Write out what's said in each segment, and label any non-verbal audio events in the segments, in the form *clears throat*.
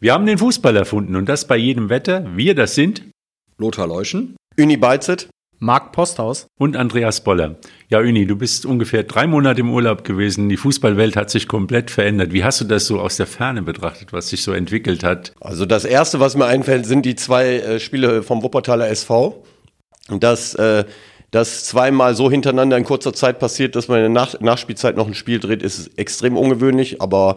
Wir haben den Fußball erfunden und das bei jedem Wetter. Wir, das sind Lothar Leuschen, Uni Beizet, Marc Posthaus und Andreas Boller. Ja, Uni, du bist ungefähr drei Monate im Urlaub gewesen. Die Fußballwelt hat sich komplett verändert. Wie hast du das so aus der Ferne betrachtet, was sich so entwickelt hat? Also das Erste, was mir einfällt, sind die zwei äh, Spiele vom Wuppertaler SV. Das, äh, das zweimal so hintereinander in kurzer Zeit passiert, dass man in der Nach Nachspielzeit noch ein Spiel dreht, ist extrem ungewöhnlich, aber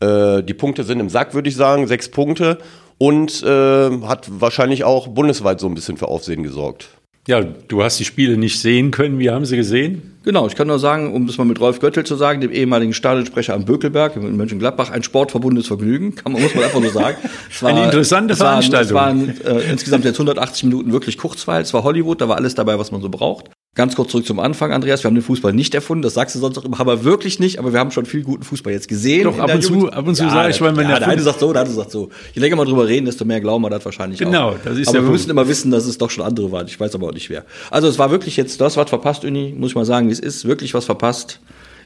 äh, die Punkte sind im Sack, würde ich sagen, sechs Punkte. Und äh, hat wahrscheinlich auch bundesweit so ein bisschen für Aufsehen gesorgt. Ja, du hast die Spiele nicht sehen können. Wie haben sie gesehen? Genau, ich kann nur sagen, um das mal mit Rolf Göttel zu sagen, dem ehemaligen Stadionsprecher am Bökelberg in Mönchengladbach, ein sportverbundenes Vergnügen, kann man, muss man einfach nur sagen. *laughs* Es war, Eine interessante es Veranstaltung. Waren, es waren äh, insgesamt jetzt 180 Minuten wirklich Kurzweil. Es war Hollywood, da war alles dabei, was man so braucht. Ganz kurz zurück zum Anfang, Andreas. Wir haben den Fußball nicht erfunden, das sagst du sonst auch immer, aber wirklich nicht. Aber wir haben schon viel guten Fußball jetzt gesehen. Doch, ab und, zu, ab und zu ja, sage ich, weil man ja, der eine sagt so, der andere sagt so. Je länger wir drüber reden, desto mehr glauben wir das wahrscheinlich genau, auch. das ist Aber wir Punkt. müssen immer wissen, dass es doch schon andere waren. Ich weiß aber auch nicht wer. Also es war wirklich jetzt, du hast was verpasst, Uni, muss ich mal sagen, wie es ist. Wirklich was verpasst.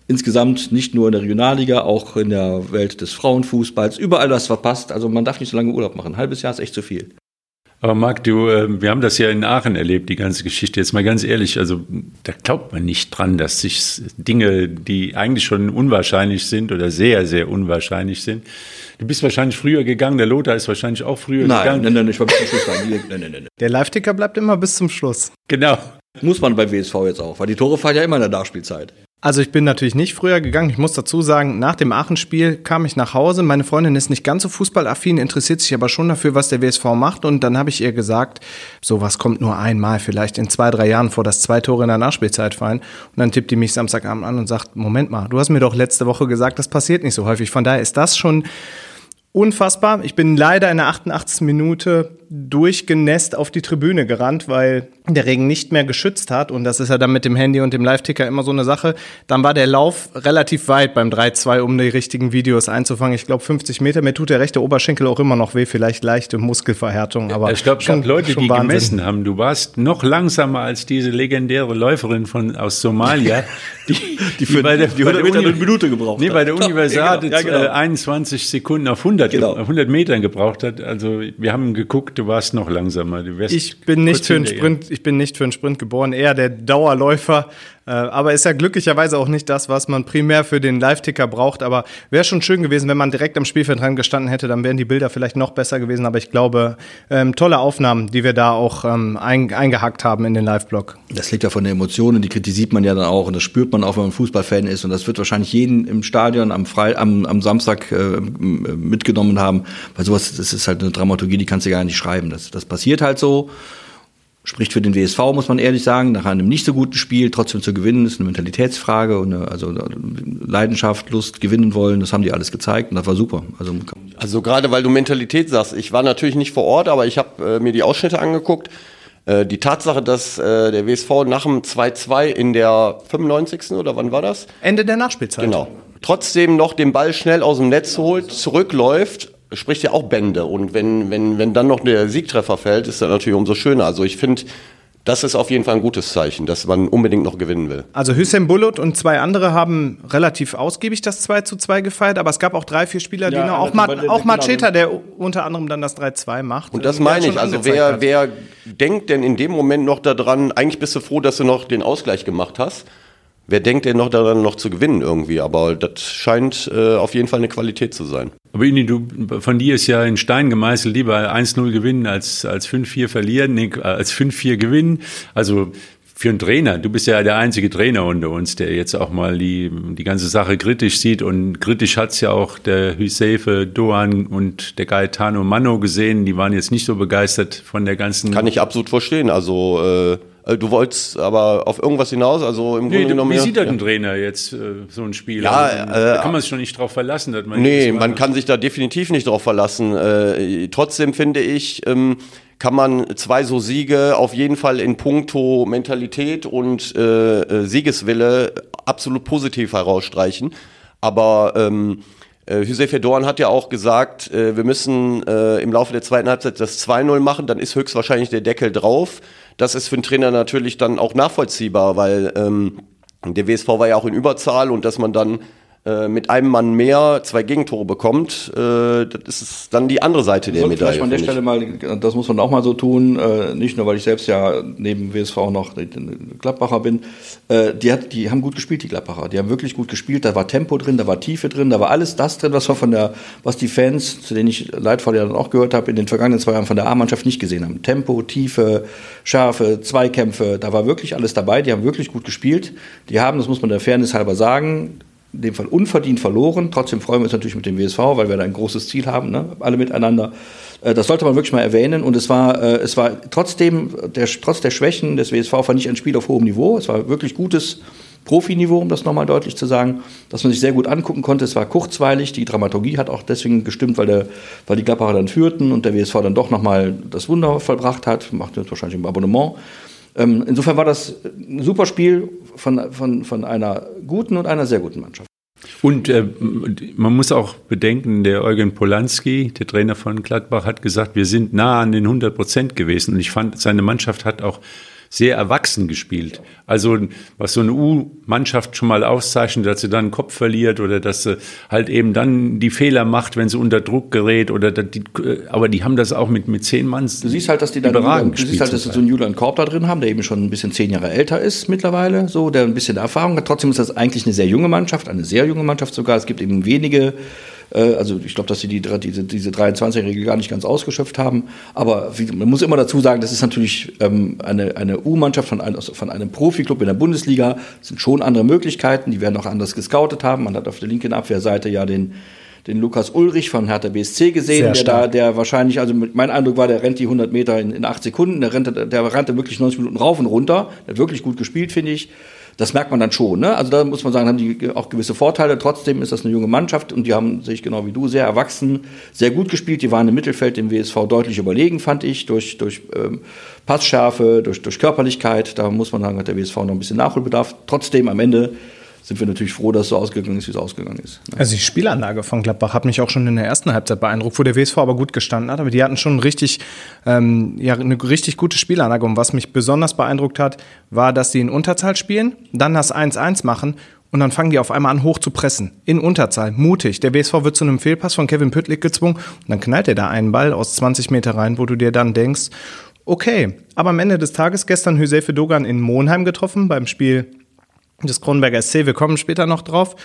Insgesamt nicht nur in der Regionalliga, auch in der Welt des Frauenfußballs. Überall was verpasst. Also man darf nicht so lange Urlaub machen. Ein halbes Jahr ist echt zu viel. Aber Marc, du, äh, wir haben das ja in Aachen erlebt, die ganze Geschichte. Jetzt mal ganz ehrlich, also da glaubt man nicht dran, dass sich Dinge, die eigentlich schon unwahrscheinlich sind oder sehr, sehr unwahrscheinlich sind. Du bist wahrscheinlich früher gegangen, der Lothar ist wahrscheinlich auch früher nein, gegangen. Nein, nein, ich war bis zum Schluss. Nein, nein, nein. Der Live-Ticker bleibt immer bis zum Schluss. Genau. Muss man bei WSV jetzt auch, weil die Tore fallen ja immer in der Nachspielzeit. Also ich bin natürlich nicht früher gegangen. Ich muss dazu sagen, nach dem Aachen-Spiel kam ich nach Hause. Meine Freundin ist nicht ganz so fußballaffin, interessiert sich aber schon dafür, was der WSV macht. Und dann habe ich ihr gesagt, sowas kommt nur einmal, vielleicht in zwei, drei Jahren vor, dass zwei Tore in der Nachspielzeit fallen. Und dann tippt die mich Samstagabend an und sagt, Moment mal, du hast mir doch letzte Woche gesagt, das passiert nicht so häufig. Von daher ist das schon unfassbar. Ich bin leider in der 88. Minute durchgenässt auf die Tribüne gerannt, weil der Regen nicht mehr geschützt hat. Und das ist ja dann mit dem Handy und dem Live-Ticker immer so eine Sache. Dann war der Lauf relativ weit beim 3-2, um die richtigen Videos einzufangen. Ich glaube 50 Meter. Mir tut der rechte Oberschenkel auch immer noch weh, vielleicht leichte Muskelverhärtung. Aber ich glaube, schon Leute, schon die Wahnsinn. gemessen haben. Du warst noch langsamer als diese legendäre Läuferin von aus Somalia, *laughs* die, die, für, die bei der, die 100 Meter eine Minute gebraucht nee, hat. Nee, bei der Universal ja, genau. ja, genau. 21 Sekunden auf 100, genau. 100 Metern gebraucht hat. Also wir haben geguckt, du warst noch langsamer. ich bin nicht für einen Sprint, ich bin nicht für einen Sprint geboren, eher der Dauerläufer. Äh, aber ist ja glücklicherweise auch nicht das, was man primär für den Live-Ticker braucht. Aber wäre schon schön gewesen, wenn man direkt am Spielfeld dran gestanden hätte, dann wären die Bilder vielleicht noch besser gewesen. Aber ich glaube, ähm, tolle Aufnahmen, die wir da auch ähm, ein, eingehackt haben in den Live-Blog. Das liegt ja von der Emotion und die kritisiert man ja dann auch und das spürt man auch, wenn man Fußballfan ist. Und das wird wahrscheinlich jeden im Stadion am, Fre am, am Samstag äh, mitgenommen haben. Weil sowas, das ist halt eine Dramaturgie, die kannst du gar nicht schreiben. Das, das passiert halt so. Spricht für den WSV, muss man ehrlich sagen, nach einem nicht so guten Spiel trotzdem zu gewinnen, ist eine Mentalitätsfrage und eine, also Leidenschaft, Lust, gewinnen wollen, das haben die alles gezeigt und das war super. Also, also gerade weil du Mentalität sagst, ich war natürlich nicht vor Ort, aber ich habe äh, mir die Ausschnitte angeguckt. Äh, die Tatsache, dass äh, der WSV nach dem 2-2 in der 95. oder wann war das? Ende der Nachspielzeit. Genau. Trotzdem noch den Ball schnell aus dem Netz holt, zurückläuft spricht ja auch Bände. Und wenn, wenn, wenn dann noch der Siegtreffer fällt, ist das natürlich umso schöner. Also ich finde, das ist auf jeden Fall ein gutes Zeichen, dass man unbedingt noch gewinnen will. Also Hüseyin Bulut und zwei andere haben relativ ausgiebig das 2 zu 2 gefeiert, aber es gab auch drei, vier Spieler, die ja, noch, auch, Ma auch Macheta, der unter anderem dann das 3-2 macht. Und das meine ich, also wer, wer denkt denn in dem Moment noch daran, eigentlich bist du froh, dass du noch den Ausgleich gemacht hast. Wer denkt denn noch daran, noch zu gewinnen irgendwie? Aber das scheint äh, auf jeden Fall eine Qualität zu sein. Aber Ini, du, von dir ist ja in Stein gemeißelt, lieber 1-0 gewinnen als, als 5-4 verlieren, nee, als 5-4 gewinnen. Also für einen Trainer, du bist ja der einzige Trainer unter uns, der jetzt auch mal die, die ganze Sache kritisch sieht. Und kritisch hat's ja auch der Hüsefe Doan und der Gaetano Mano gesehen. Die waren jetzt nicht so begeistert von der ganzen. Kann ich absolut verstehen. Also äh Du wolltest aber auf irgendwas hinaus, also im nee, Grunde genommen. Wie sieht ja. ein Trainer jetzt äh, so ein Spiel? Ja, also, da kann man sich schon nicht drauf verlassen. Dass man nee, man kann sich da definitiv nicht drauf verlassen. Äh, trotzdem finde ich, ähm, kann man zwei so Siege auf jeden Fall in puncto Mentalität und äh, äh Siegeswille absolut positiv herausstreichen. Aber ähm, äh, Dorn hat ja auch gesagt, äh, wir müssen äh, im Laufe der zweiten Halbzeit das 2-0 machen, dann ist höchstwahrscheinlich der Deckel drauf. Das ist für den Trainer natürlich dann auch nachvollziehbar, weil ähm, Der WSV war ja auch in Überzahl und dass man dann äh, mit einem Mann mehr zwei Gegentore bekommt, äh, das ist dann die andere Seite der Medaille. Vielleicht an der Stelle mal, das muss man auch mal so tun, äh, nicht nur, weil ich selbst ja neben WSV noch Gladbacher bin. Äh, die, hat, die haben gut gespielt, die Gladbacher. Die haben wirklich gut gespielt. Da war Tempo drin, da war Tiefe drin, da war alles das drin, was wir von der, was die Fans, zu denen ich leidvoll ja dann auch gehört habe, in den vergangenen zwei Jahren von der A-Mannschaft nicht gesehen haben. Tempo, Tiefe, Schärfe, Zweikämpfe, da war wirklich alles dabei. Die haben wirklich gut gespielt. Die haben, das muss man der Fairness halber sagen, in dem Fall unverdient verloren. Trotzdem freuen wir uns natürlich mit dem WSV, weil wir da ein großes Ziel haben, ne? alle miteinander. Äh, das sollte man wirklich mal erwähnen. Und es war, äh, es war trotzdem, der, trotz der Schwächen des WSV, fand ich ein Spiel auf hohem Niveau. Es war wirklich gutes Profiniveau, um das nochmal deutlich zu sagen, dass man sich sehr gut angucken konnte. Es war kurzweilig. Die Dramaturgie hat auch deswegen gestimmt, weil, der, weil die Gladbacher dann führten und der WSV dann doch nochmal das Wunder vollbracht hat. Macht jetzt wahrscheinlich im Abonnement. Ähm, insofern war das ein super Spiel von, von, von einer guten und einer sehr guten Mannschaft. Und äh, man muss auch bedenken, der Eugen Polanski, der Trainer von Gladbach, hat gesagt, wir sind nah an den 100 Prozent gewesen. Und ich fand, seine Mannschaft hat auch sehr erwachsen gespielt. Also was so eine U-Mannschaft schon mal auszeichnet, dass sie dann einen Kopf verliert oder dass sie halt eben dann die Fehler macht, wenn sie unter Druck gerät oder die, aber die haben das auch mit, mit zehn Mann. Du siehst halt, dass die dann Julian, du siehst halt, dass sie so einen Julian Korb da drin haben, der eben schon ein bisschen zehn Jahre älter ist mittlerweile, so, der ein bisschen Erfahrung hat. Trotzdem ist das eigentlich eine sehr junge Mannschaft, eine sehr junge Mannschaft sogar. Es gibt eben wenige äh, also ich glaube, dass sie die, diese, diese 23-Regel gar nicht ganz ausgeschöpft haben. Aber man muss immer dazu sagen, das ist natürlich ähm, eine, eine U-Mannschaft von, ein, von einem Profiklub in der Bundesliga. Das sind schon andere Möglichkeiten. Die werden auch anders gescoutet haben. Man hat auf der linken Abwehrseite ja den den Lukas Ulrich von Hertha BSC gesehen, der da, der wahrscheinlich, also mein Eindruck war, der rennt die 100 Meter in, in 8 Sekunden, der rannte, der rannte wirklich 90 Minuten rauf und runter, der hat wirklich gut gespielt, finde ich. Das merkt man dann schon. Ne? Also da muss man sagen, haben die auch gewisse Vorteile. Trotzdem ist das eine junge Mannschaft und die haben sich genau wie du sehr erwachsen, sehr gut gespielt. Die waren im Mittelfeld dem WSV deutlich überlegen, fand ich, durch, durch ähm, Passschärfe, durch, durch Körperlichkeit. Da muss man sagen, hat der WSV noch ein bisschen Nachholbedarf. Trotzdem am Ende sind wir natürlich froh, dass es so ausgegangen ist, wie es ausgegangen ist. Ne? Also die Spielanlage von Gladbach hat mich auch schon in der ersten Halbzeit beeindruckt, wo der WSV aber gut gestanden hat. Aber die hatten schon richtig, ähm, ja, eine richtig gute Spielanlage. Und was mich besonders beeindruckt hat, war, dass sie in Unterzahl spielen, dann das 1-1 machen und dann fangen die auf einmal an, hoch zu pressen. In Unterzahl, mutig. Der WSV wird zu einem Fehlpass von Kevin Püttlik gezwungen und dann knallt er da einen Ball aus 20 Meter rein, wo du dir dann denkst, okay, aber am Ende des Tages gestern Hüsefe Dogan in Monheim getroffen beim Spiel des Kronenberger SC, wir kommen später noch drauf.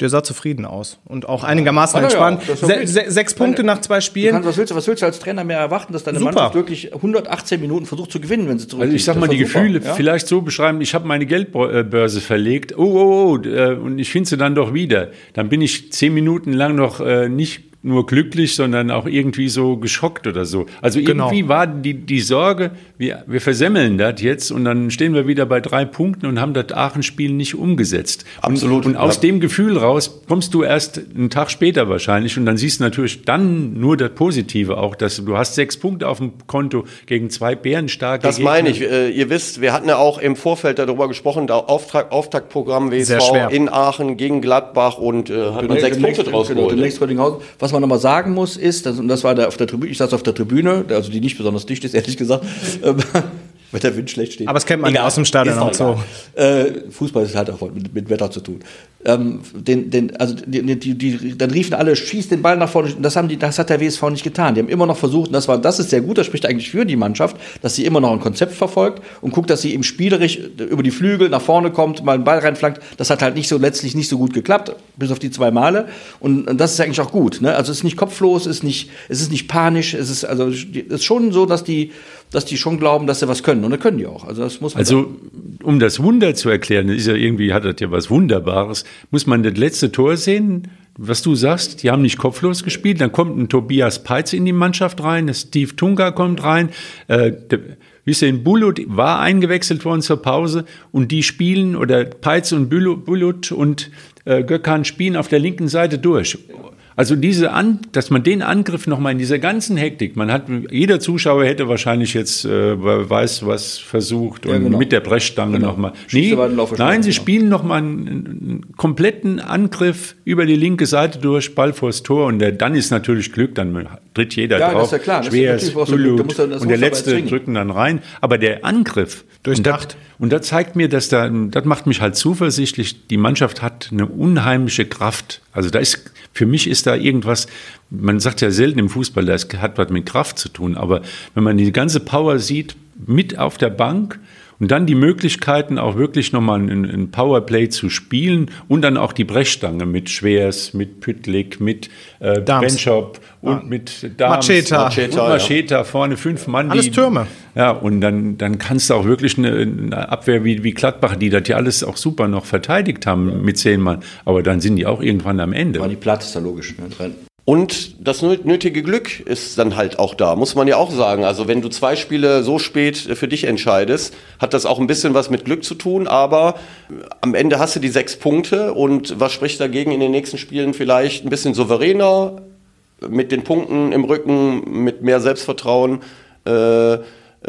Der sah zufrieden aus und auch einigermaßen ja, entspannt. Ja, se se sechs Punkte nach zwei Spielen. Kannst, was, willst du, was willst du als Trainer mehr erwarten, dass deine super. Mannschaft wirklich 118 Minuten versucht zu gewinnen, wenn sie zurück Also ich sag mal, die super. Gefühle ja? vielleicht so beschreiben, ich habe meine Geldbörse verlegt, oh, oh, oh, äh, und ich finde sie dann doch wieder. Dann bin ich zehn Minuten lang noch äh, nicht nur glücklich, sondern auch irgendwie so geschockt oder so. Also genau. irgendwie war die, die Sorge, wir, wir versemmeln das jetzt und dann stehen wir wieder bei drei Punkten und haben das Aachen-Spiel nicht umgesetzt. Absolut. Und, und aus ja. dem Gefühl raus kommst du erst einen Tag später wahrscheinlich und dann siehst du natürlich dann nur das Positive auch, dass du, hast sechs Punkte auf dem Konto gegen zwei bärenstarke Das Gegner. meine ich. Äh, ihr wisst, wir hatten ja auch im Vorfeld darüber gesprochen, da Auftrag, Auftaktprogramm WSV in Aachen gegen Gladbach und äh, hat man sechs Punkte draus genau, geholt. Was man nochmal sagen muss, ist, und das war da auf der Tribüne, ich saß auf der Tribüne, also die nicht besonders dicht ist, ehrlich gesagt, *laughs* weil der Wind schlecht steht. Aber es kennt man ja aus dem Stadion auch so. Äh, Fußball ist halt auch mit, mit Wetter zu tun. Ähm, den, den, also die, die, die, dann riefen alle, schießt den Ball nach vorne. Das, haben die, das hat der WSV nicht getan. Die haben immer noch versucht, und das, war, das ist sehr gut, das spricht eigentlich für die Mannschaft, dass sie immer noch ein Konzept verfolgt und guckt, dass sie eben spielerisch über die Flügel nach vorne kommt, mal einen Ball reinflankt. Das hat halt nicht so letztlich nicht so gut geklappt, bis auf die zwei Male. Und, und das ist eigentlich auch gut. Ne? Also es ist nicht kopflos, es ist nicht, es ist nicht panisch, es ist, also, es ist schon so, dass die dass die schon glauben, dass sie was können. Und das können die auch. Also, das muss also um das Wunder zu erklären, ist ja irgendwie, hat das ja was Wunderbares, muss man das letzte Tor sehen, was du sagst, die haben nicht kopflos gespielt, dann kommt ein Tobias Peitz in die Mannschaft rein, Steve Tunga kommt rein, äh, Hüseyin Bulut war eingewechselt worden zur Pause und die spielen, oder Peitz und Bulut und äh, Gökhan spielen auf der linken Seite durch. Also diese An dass man den Angriff nochmal in dieser ganzen Hektik, man hat, jeder Zuschauer hätte wahrscheinlich jetzt, äh, weiß was versucht und genau. mit der Brechstange genau. nochmal. Nee, nein, sie genau. spielen nochmal einen, einen kompletten Angriff über die linke Seite durch, Ball vors Tor und der, dann ist natürlich Glück, dann tritt jeder Ja, das drauf. ist ja klar. Das ist Schwer musst ja- das und der letzte drücken dann rein. Aber der Angriff, Durchdacht. Und das zeigt mir, dass da, das macht mich halt zuversichtlich, die Mannschaft hat eine unheimliche Kraft. Also da ist, für mich ist da irgendwas, man sagt ja selten im Fußball, das hat was mit Kraft zu tun, aber wenn man die ganze Power sieht, mit auf der Bank, und dann die Möglichkeiten, auch wirklich nochmal ein, ein Powerplay zu spielen und dann auch die Brechstange mit Schwers, mit Püttlik, mit äh. Benchop und mit Dams. Macheta. Und Macheta, ja. Macheta vorne, fünf Mann. Alles die- Türme. Ja, und dann, dann kannst du auch wirklich eine, eine Abwehr wie, wie Gladbach, die das ja alles auch super noch verteidigt haben mit zehn Mann. Aber dann sind die auch irgendwann am Ende. War die platt, ist ja logisch. Ne? Und das nö- nötige Glück ist dann halt auch da, muss man ja auch sagen. Also wenn du zwei Spiele so spät äh, für dich entscheidest, hat das auch ein bisschen was mit Glück zu tun, aber äh, am Ende hast du die sechs Punkte und was spricht dagegen in den nächsten Spielen vielleicht ein bisschen souveräner, mit den Punkten im Rücken, mit mehr Selbstvertrauen, äh, äh,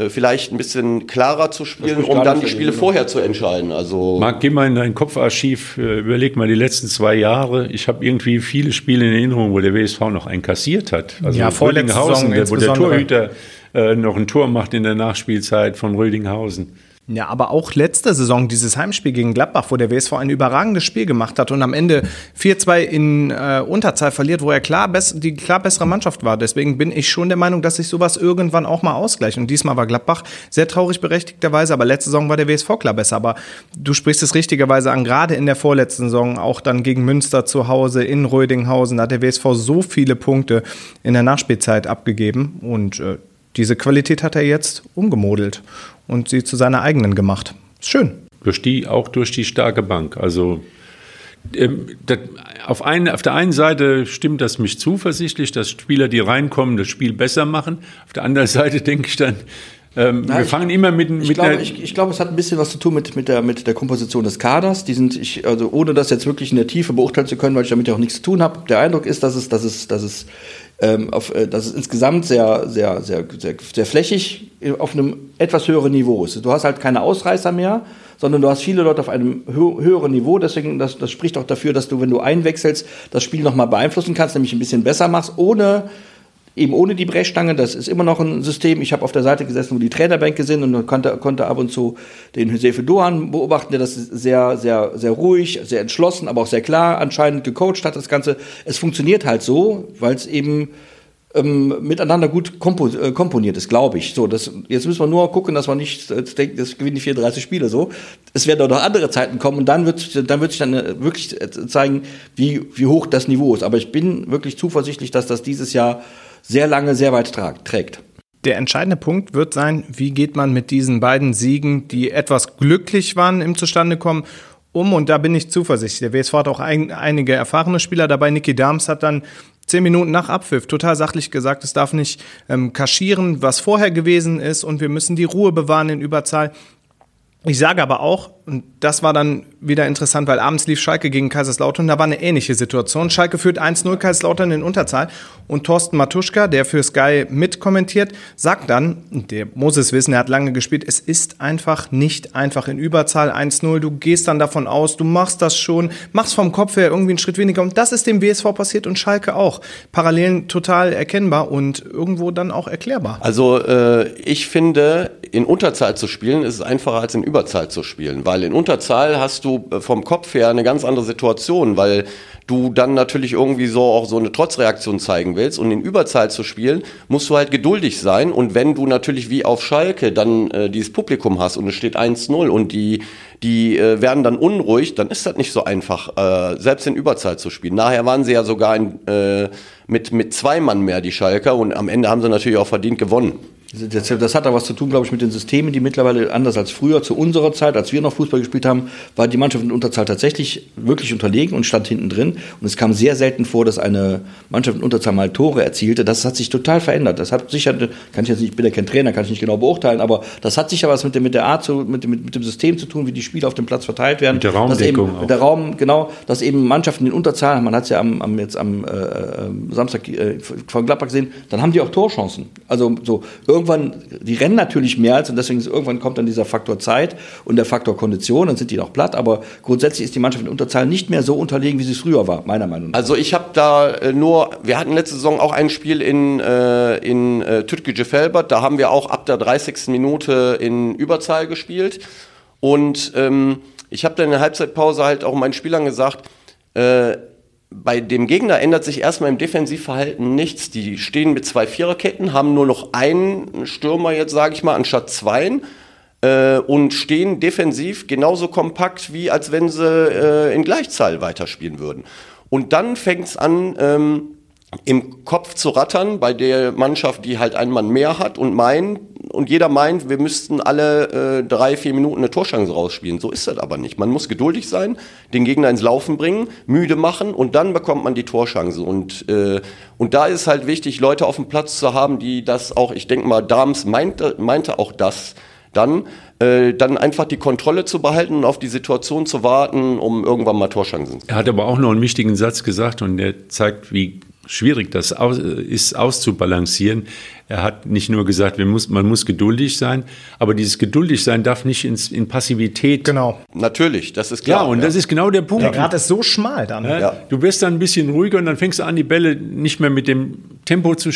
vielleicht ein bisschen klarer zu spielen, um dann die Spiele dagegen, vorher zu entscheiden. Also Marc, geh mal in dein Kopfarchiv, äh, überleg mal die letzten zwei Jahre. Ich habe irgendwie viele Spiele in Erinnerung, wo der WSV noch einen kassiert hat. Also Ja, Rödinghausen, wo der. Torhüter äh, noch ein Tor macht in der Nachspielzeit von Rödinghausen. Ja, aber auch letzte Saison, dieses Heimspiel gegen Gladbach, wo der WSV ein überragendes Spiel gemacht hat und am Ende 4-2 in äh, Unterzahl verliert, wo er klar die klar bessere Mannschaft war. Deswegen bin ich schon der Meinung, dass sich sowas irgendwann auch mal ausgleicht. Und diesmal war Gladbach sehr traurig berechtigterweise, aber letzte Saison war der WSV klar besser. Aber du sprichst es richtigerweise an, gerade in der vorletzten Saison, auch dann gegen Münster zu Hause in Rödinghausen, da hat der WSV so viele Punkte in der Nachspielzeit abgegeben und äh, diese Qualität hat er jetzt umgemodelt und sie zu seiner eigenen gemacht. Ist schön. Durch die, auch durch die starke Bank. Also ähm, das, auf, ein, auf der einen Seite stimmt das mich zuversichtlich, dass Spieler, die reinkommen, das Spiel besser machen. Auf der anderen *laughs* Seite denke ich dann, ähm, Na, wir ich- fangen immer mit, Ich mit glaube, einer, ich, ich glaube, es hat ein bisschen was zu tun mit, mit, der, mit der Komposition des Kaders. Die sind, ich, also ohne das jetzt wirklich in der Tiefe beurteilen zu können, weil ich damit ja auch nichts zu tun habe. Der Eindruck ist, dass es, dass es, dass es, ähm, auf, äh, dass es insgesamt sehr, sehr, sehr, sehr, sehr flächig auf einem etwas höheren Niveau ist. Du hast halt keine Ausreißer mehr, sondern du hast viele Leute auf einem hö höheren Niveau. Deswegen, das, das spricht auch dafür, dass du, wenn du einwechselst, das Spiel nochmal beeinflussen kannst, nämlich ein bisschen besser machst, ohne eben ohne die Brechstange. Das ist immer noch ein System. Ich habe auf der Seite gesessen, wo die Trainerbänke sind und man konnte, konnte ab und zu den Josefe Dohan beobachten, der das sehr, sehr, sehr ruhig, sehr entschlossen, aber auch sehr klar anscheinend gecoacht hat, das Ganze. Es funktioniert halt so, weil es eben ähm, miteinander gut kompo äh, komponiert ist, glaube ich. So, das, jetzt müssen wir nur gucken, dass wir nicht äh, denken, das gewinnen die 34 Spiele so. Es werden auch noch andere Zeiten kommen und dann wird, dann wird sich dann äh, wirklich äh, zeigen, wie, wie hoch das Niveau ist. Aber ich bin wirklich zuversichtlich, dass das dieses Jahr sehr lange, sehr weit trägt. Der entscheidende Punkt wird sein, wie geht man mit diesen beiden Siegen, die etwas glücklich waren im Zustandekommen, um. Und da bin ich zuversichtlich. Der WSV hat auch ein, einige erfahrene Spieler dabei. Niki Dams hat dann zehn Minuten nach Abpfiff total sachlich gesagt, es darf nicht ähm, kaschieren, was vorher gewesen ist und wir müssen die Ruhe bewahren in Überzahl. Ich sage aber auch, und das war dann wieder interessant, weil abends lief Schalke gegen Kaiserslautern, da war eine ähnliche Situation. Schalke führt 1-0 Kaiserslautern in Unterzahl und Thorsten Matuschka, der für Sky mitkommentiert, sagt dann, der muss es wissen, er hat lange gespielt, es ist einfach nicht einfach in Überzahl 1-0. Du gehst dann davon aus, du machst das schon, machst vom Kopf her irgendwie einen Schritt weniger und das ist dem WSV passiert und Schalke auch. Parallelen total erkennbar und irgendwo dann auch erklärbar. Also äh, ich finde, in Unterzahl zu spielen ist es einfacher als in Überzahl zu spielen, weil in Unterzahl hast du äh, vom Kopf her eine ganz andere Situation, weil du dann natürlich irgendwie so auch so eine Trotzreaktion zeigen willst und in Überzahl zu spielen, musst du halt geduldig sein und wenn du natürlich wie auf Schalke dann äh, dieses Publikum hast und es steht 1-0 und die die äh, werden dann unruhig, dann ist das nicht so einfach, äh, selbst in Überzahl zu spielen. Nachher waren sie ja sogar in, äh, mit, mit zwei Mann mehr, die Schalker, und am Ende haben sie natürlich auch verdient gewonnen. Das, das hat da was zu tun, glaube ich, mit den Systemen, die mittlerweile anders als früher, zu unserer Zeit, als wir noch Fußball gespielt haben, war die Mannschaft in Unterzahl tatsächlich wirklich unterlegen und stand hinten drin. Und es kam sehr selten vor, dass eine Mannschaft in Unterzahl mal Tore erzielte. Das hat sich total verändert. Das hat sicher, kann ich jetzt nicht, ich bin ja kein Trainer, kann ich nicht genau beurteilen, aber das hat sicher was mit, der- mit der Art, zu, mit, dem- mit, mit dem System zu tun, wie die Spiele auf dem Platz verteilt werden. Mit der Raumdeckung eben, auch. Mit der Raum, genau, dass eben Mannschaften in Unterzahl, man hat es ja am, am, jetzt am äh, äh, Samstag äh, von Gladbach gesehen, dann haben die auch Torchancen. Also so, irgendwann irgendwann, die rennen natürlich mehr als und deswegen ist, irgendwann kommt dann dieser Faktor Zeit und der Faktor Kondition, dann sind die noch platt, aber grundsätzlich ist die Mannschaft in Unterzahl nicht mehr so unterlegen, wie sie es früher war, meiner Meinung nach. Also ich habe da äh, nur, wir hatten letzte Saison auch ein Spiel in, äh, in äh, Tütgeje-Felbert, da haben wir auch ab der 30. Minute in Überzahl gespielt und ähm, ich habe dann in der Halbzeitpause halt auch meinen Spielern gesagt, äh, bei dem Gegner ändert sich erstmal im Defensivverhalten nichts. Die stehen mit zwei Viererketten, haben nur noch einen Stürmer jetzt, sage ich mal, anstatt zweien äh, und stehen defensiv genauso kompakt, wie als wenn sie äh, in Gleichzahl weiterspielen würden. Und dann fängt es an, ähm, im Kopf zu rattern bei der Mannschaft, die halt einen Mann mehr hat und meint, und jeder meint, wir müssten alle äh, drei, vier Minuten eine Torschance rausspielen. So ist das aber nicht. Man muss geduldig sein, den Gegner ins Laufen bringen, müde machen und dann bekommt man die Torschance. Und, äh, und da ist halt wichtig, Leute auf dem Platz zu haben, die das auch, ich denke mal, Dams meinte, meinte auch das dann, äh, dann einfach die Kontrolle zu behalten und auf die Situation zu warten, um irgendwann mal Torschancen zu Er hat aber auch noch einen wichtigen Satz gesagt und der zeigt, wie schwierig das aus, ist auszubalancieren. Er hat nicht nur gesagt, wir muss, man muss geduldig sein, aber dieses geduldig sein darf nicht ins, in Passivität. Genau. Natürlich, das ist Ja, klar. und das ist genau der Punkt. Der Grad ist so schmal dann. Ja, Ja. Du wirst dann ein bisschen ruhiger und dann fängst du an, die Bälle nicht mehr mit dem Tempo zu,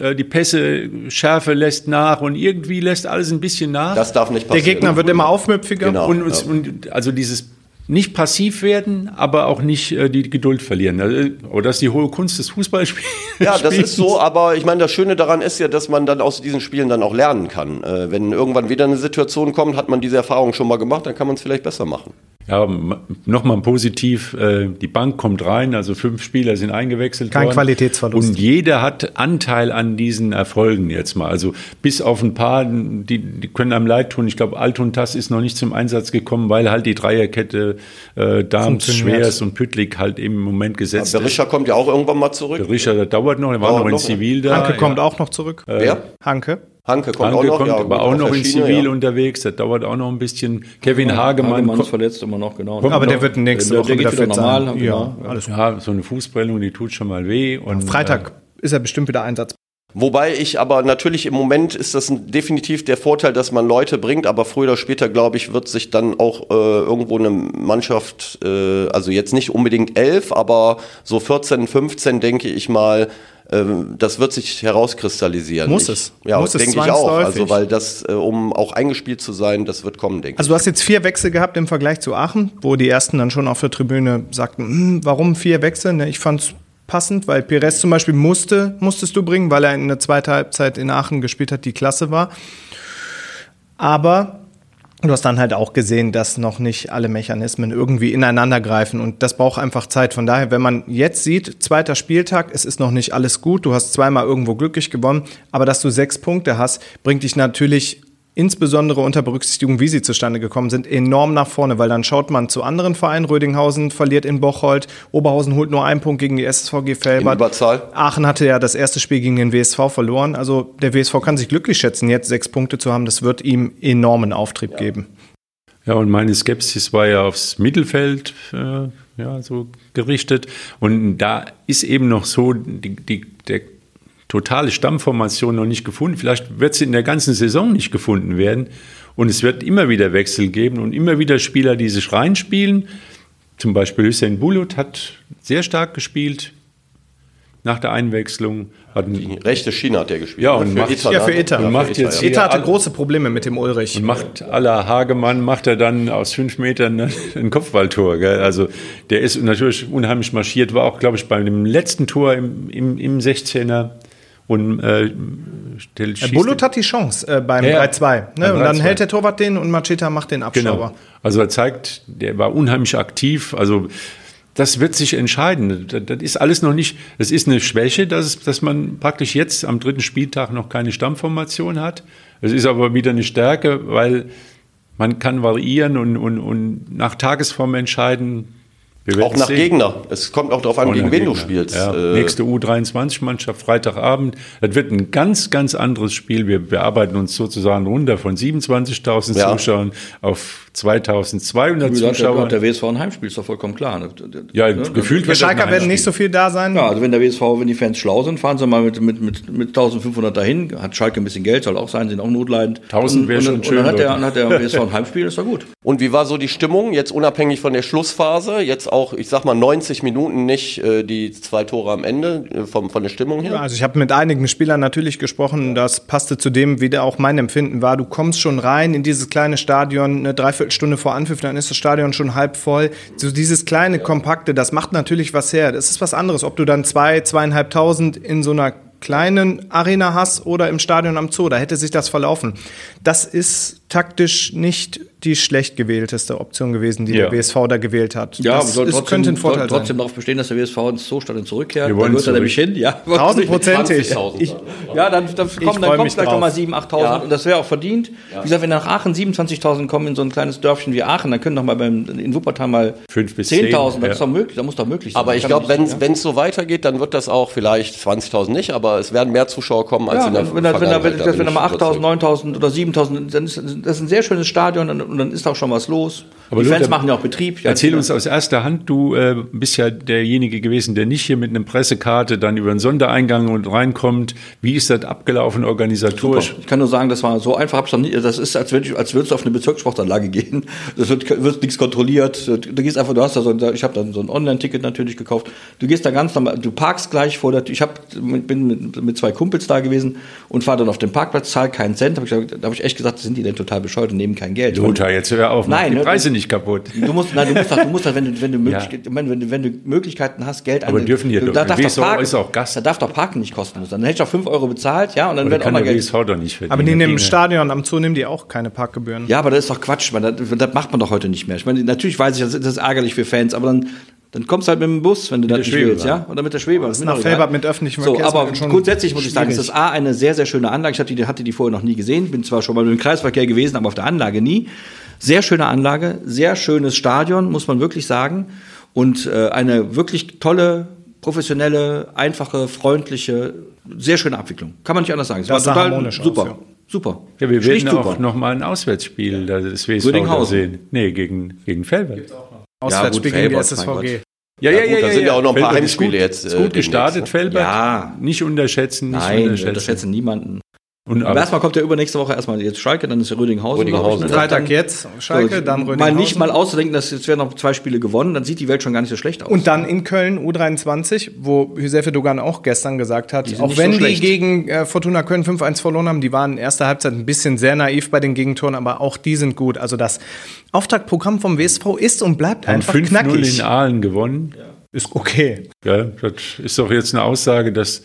äh, die Pässe, Schärfe lässt nach und irgendwie lässt alles ein bisschen nach. das darf nicht Der passieren. Gegner wird immer aufmüpfiger. Genau. und, und also dieses nicht passiv werden, aber auch nicht äh, die Geduld verlieren. Also, oh, das ist die hohe Kunst des Fußballspiels. Ja, das ist so, *laughs* aber ich meine, das Schöne daran ist ja, dass man dann aus diesen Spielen dann auch lernen kann. Äh, wenn irgendwann wieder eine Situation kommt, hat man diese Erfahrung schon mal gemacht, dann kann man es vielleicht besser machen. Ja, nochmal positiv, äh, die Bank kommt rein, also fünf Spieler sind eingewechselt Kein worden. Qualitätsverlust. Und jeder hat Anteil an diesen Erfolgen jetzt mal. Also bis auf ein paar, die, die können einem leid tun. Ich glaube, Altuntas ist noch nicht zum Einsatz gekommen, weil halt die Dreierkette äh, Funktioniert. Schwers und Püttlik halt im Moment gesetzt ist. Berischer kommt ja auch irgendwann mal zurück. Berisha, das dauert noch, der war noch in noch, Zivil da. Hanke kommt ja. auch noch zurück. Wer? Hanke. Hanke kommt Hanke auch noch, kommt ja, aber auch noch der in Zivil ja. unterwegs. Das dauert auch noch ein bisschen. Kevin Hagemann, Hagemann ist kommt, verletzt immer noch, genau. Kommt Aber der noch- wird nächste der- Woche der geht wieder wieder normal, sein. genau. Ja, alles gut. ja, so eine Fußprellung, die tut schon mal weh. Und, Freitag ist er bestimmt wieder einsatzbereit. Wobei ich aber natürlich im Moment ist das definitiv der Vorteil, dass man Leute bringt, aber früher oder später, glaube ich, wird sich dann auch äh, irgendwo eine Mannschaft, äh, also jetzt nicht unbedingt elf, aber so 14, 15, denke ich mal, äh, das wird sich herauskristallisieren. Muss ich, es. Ja, Muss es denke ich auch. Also, weil das, äh, um auch eingespielt zu sein, das wird kommen, denke Also du hast jetzt vier Wechsel gehabt im Vergleich zu Aachen, wo die ersten dann schon auf der Tribüne sagten, hm, warum vier Wechsel? Ne, ich fand es passend, weil Perez zum Beispiel musste, musstest du bringen, weil er in der zweiten Halbzeit in Aachen gespielt hat, die klasse war. Aber du hast dann halt auch gesehen, dass noch nicht alle Mechanismen irgendwie ineinander greifen und das braucht einfach Zeit. Von daher, wenn man jetzt sieht, zweiter Spieltag, es ist noch nicht alles gut, du hast zweimal irgendwo glücklich gewonnen, aber dass du sechs Punkte hast, bringt dich natürlich insbesondere unter Berücksichtigung, wie sie zustande gekommen sind, enorm nach vorne, weil dann schaut man zu anderen Vereinen. Rödinghausen verliert in Bocholt, Oberhausen holt nur einen Punkt gegen die SSVG Felbert. Überzahl. Aachen hatte ja das erste Spiel gegen den WSV verloren. Also der WSV kann sich glücklich schätzen, jetzt sechs Punkte zu haben. Das wird ihm enormen Auftrieb geben. Ja, und meine Skepsis war ja aufs Mittelfeld äh, ja, so gerichtet. Und da ist eben noch so die, die, der totale Stammformation noch nicht gefunden. Vielleicht wird sie in der ganzen Saison nicht gefunden werden. Und es wird immer wieder Wechsel geben und immer wieder Spieler, die sich reinspielen. Zum Beispiel Hussein Bulut hat sehr stark gespielt nach der Einwechslung. Hat Die rechte Schiene hat er gespielt. Ja, ne? und Für macht- Ita, Ja, für Ita. Und macht jetzt Eta hatte große Probleme mit dem Ulrich. Und macht aller Hagemann, macht er dann aus fünf Metern *laughs* ein Kopfballtor. Gell? Also der ist natürlich unheimlich marschiert, war auch, glaube ich, bei dem letzten Tor im, im, im 16er. Und äh, Der schießt- Bulut hat die Chance äh, beim Ja, ja. 3-2. Ne? Beim Und dann 3-2. hält der Torwart den und Macheta macht den Abschauer. Genau. Also er zeigt, der war unheimlich aktiv. Also das wird sich entscheiden. Das, das ist alles noch nicht, es ist eine Schwäche, dass, dass man praktisch jetzt am dritten Spieltag noch keine Stammformation hat. Es ist aber wieder eine Stärke, weil man kann variieren und, und, und nach Tagesform entscheiden. Wir Auch nach sehen. Gegner. Es kommt auch darauf an, Auch gegen wen du Gegner. spielst. Ja, Äh, nächste U23-Mannschaft, Freitagabend. Das wird ein ganz, ganz anderes Spiel. Wir, wir arbeiten uns sozusagen runter von 27.000 Ja. Zuschauern auf 2200 Wie gesagt, Zuschauern. Der WSV ein Heimspiel ist doch vollkommen klar. Ja, Ne? gefühlt Die wird Schalker werden nicht so viel da sein. Ja, also wenn der WSV, wenn die Fans schlau sind, fahren sie mal mit, mit, mit, mit 1500 dahin. Hat Schalke ein bisschen Geld, soll auch sein, sind auch notleidend. 1000 wäre schon und, schön, Und dann hat, der, dann hat der WSV ein Heimspiel, ist doch gut. *laughs* Und wie war so die Stimmung, jetzt unabhängig von der Schlussphase, jetzt auch, ich sag mal, 90 Minuten nicht äh, die zwei Tore am Ende, äh, vom, von der Stimmung her? Also ich habe mit einigen Spielern natürlich gesprochen, das passte zu dem, wie da auch mein Empfinden war. Du kommst schon rein in dieses kleine Stadion, eine Dreiviertelstunde vor Anpfiff, dann ist das Stadion schon halb voll. So dieses kleine, kompakte, das macht natürlich was her. Das ist was anderes, ob du dann zwei, zweieinhalbtausend in so einer kleinen Arena hast oder im Stadion am Zoo. Da hätte sich das verlaufen. Das ist taktisch nicht die schlecht gewählteste Option gewesen, die Ja. der WSV da gewählt hat. Ja, das soll ist, trotzdem, könnte ein Vorteil soll trotzdem sein. darauf bestehen, dass der WSV ins Zoostadion zurückkehrt. Wir Da wollen gehört er zurück. nämlich hin. Ja, *laughs* Tausendprozentig. 20.000. Ich, ja, dann, dann kommen, dann kommt vielleicht nochmal 7.000, 8.000 Ja. und das wäre auch verdient. Wie gesagt, wenn nach Aachen 27.000 kommen in so ein kleines Dörfchen wie Aachen, dann können doch mal beim, in Wuppertal mal Fünf bis 10.000, zehn, das ist ja. doch möglich, das muss doch möglich sein. Aber ich glaube, wenn wenn es so weitergeht, dann wird das auch vielleicht 20.000 nicht, aber es werden mehr Zuschauer kommen als Ja, in der wenn, wenn, da- wenn, da- wenn, Vergangenheit, da wenn, bin da mal überzeugt. 8.000, 9.000 oder 7.000, dann ist das ist ein sehr schönes Stadion und, und dann ist auch schon was los. Aber die Fans Lothar, machen ja auch Betrieb. Ja, Erzähl uns aus erster Hand, du äh, bist ja derjenige gewesen, der nicht hier mit einer Pressekarte dann über einen Sondereingang und reinkommt. Wie ist das abgelaufen organisatorisch? Ich kann nur sagen, das war so einfach. Hab's noch nie, das ist, als, würd ich, als würdest du auf eine Bezirkssportanlage gehen. Das wird, wird nichts kontrolliert. Du gehst einfach, du hast da so, ein- ich habe dann so ein Online-Ticket natürlich gekauft. Du gehst da ganz normal, du parkst gleich vor der Tür. Ich hab, bin mit, mit zwei Kumpels da gewesen und fahre dann auf den Parkplatz, zahl keinen Cent. Hab ich, da habe ich echt gesagt, sind die denn total bescheuert und nehmen kein Geld? Lothar, jetzt hör auf, Nein, die ne, Preise nicht kaputt. Du musst, nein, du musst, doch, du musst doch, wenn du, wenn du, *laughs* Ja. Wenn, wenn, du- wenn du Möglichkeiten hast, Geld Aber dürfen die du, da darf doch Parken, ist auch Gast. Da darf doch Parken nicht kostenlos sein. Dann hätte ich doch 5 Euro bezahlt, ja, und dann wird auch mal Geld. WSV doch nicht verdienen. Aber die nehmen im. Stadion am Zoo nehmen die auch keine Parkgebühren. Ja, aber das ist doch Quatsch. Man, das, das macht man doch heute nicht mehr. Ich meine, natürlich weiß ich, das ist ärgerlich für Fans, aber dann, dann kommst du halt mit dem Bus, wenn du das nicht willst, ja? Oder mit der Schwebebahn. ist mir nach. Felbert mit öffentlichen So, aber grundsätzlich muss ich sagen, ist A, eine sehr, sehr schöne Anlage. Ich hatte die, hatte die vorher noch nie gesehen. Bin zwar schon mal im Kreisverkehr gewesen, aber auf der Anlage nie. Sehr schöne Anlage, sehr schönes Stadion, muss man wirklich sagen. Und äh, eine wirklich tolle, professionelle, einfache, freundliche, sehr schöne Abwicklung. Kann man nicht anders sagen. Es Das war sah total harmonisch aus, super. ja. Super. Ja, wir werden auch noch mal ein Auswärtsspiel da des WSV sehen. Nee, gegen, gegen Felbert. Auswärtsspiel gut, gegen die SSVG. Ja, Ja, gut, da sind ja auch noch ein paar Heimspiele gut, jetzt, Ist äh, gut demnächst, gestartet, ne? Felbert. Ja. Nicht unterschätzen, nicht Nein, wir unterschätzen. unterschätzen niemanden. Und, Aber erstmal kommt ja übernächste Woche erstmal jetzt Schalke, dann ist ja Rödinghausen. Rödinghausen. ich, ne? Freitag Dann- jetzt Schalke, So, dann Mal Rödinghausen. nicht mal auszudenken, dass jetzt werden noch zwei Spiele gewonnen, dann sieht die Welt schon gar nicht so schlecht aus. Und dann in Köln U23, wo Josefe Dogan auch gestern gesagt hat, auch wenn so die gegen äh, Fortuna Köln 5-1 verloren haben, die waren in erster Halbzeit ein bisschen sehr naiv bei den Gegentoren, aber auch die sind gut. Also das Auftaktprogramm vom WSV ist und bleibt haben einfach 5-0 knackig. in Aalen gewonnen. Ist okay. Ja, das ist doch jetzt eine Aussage, dass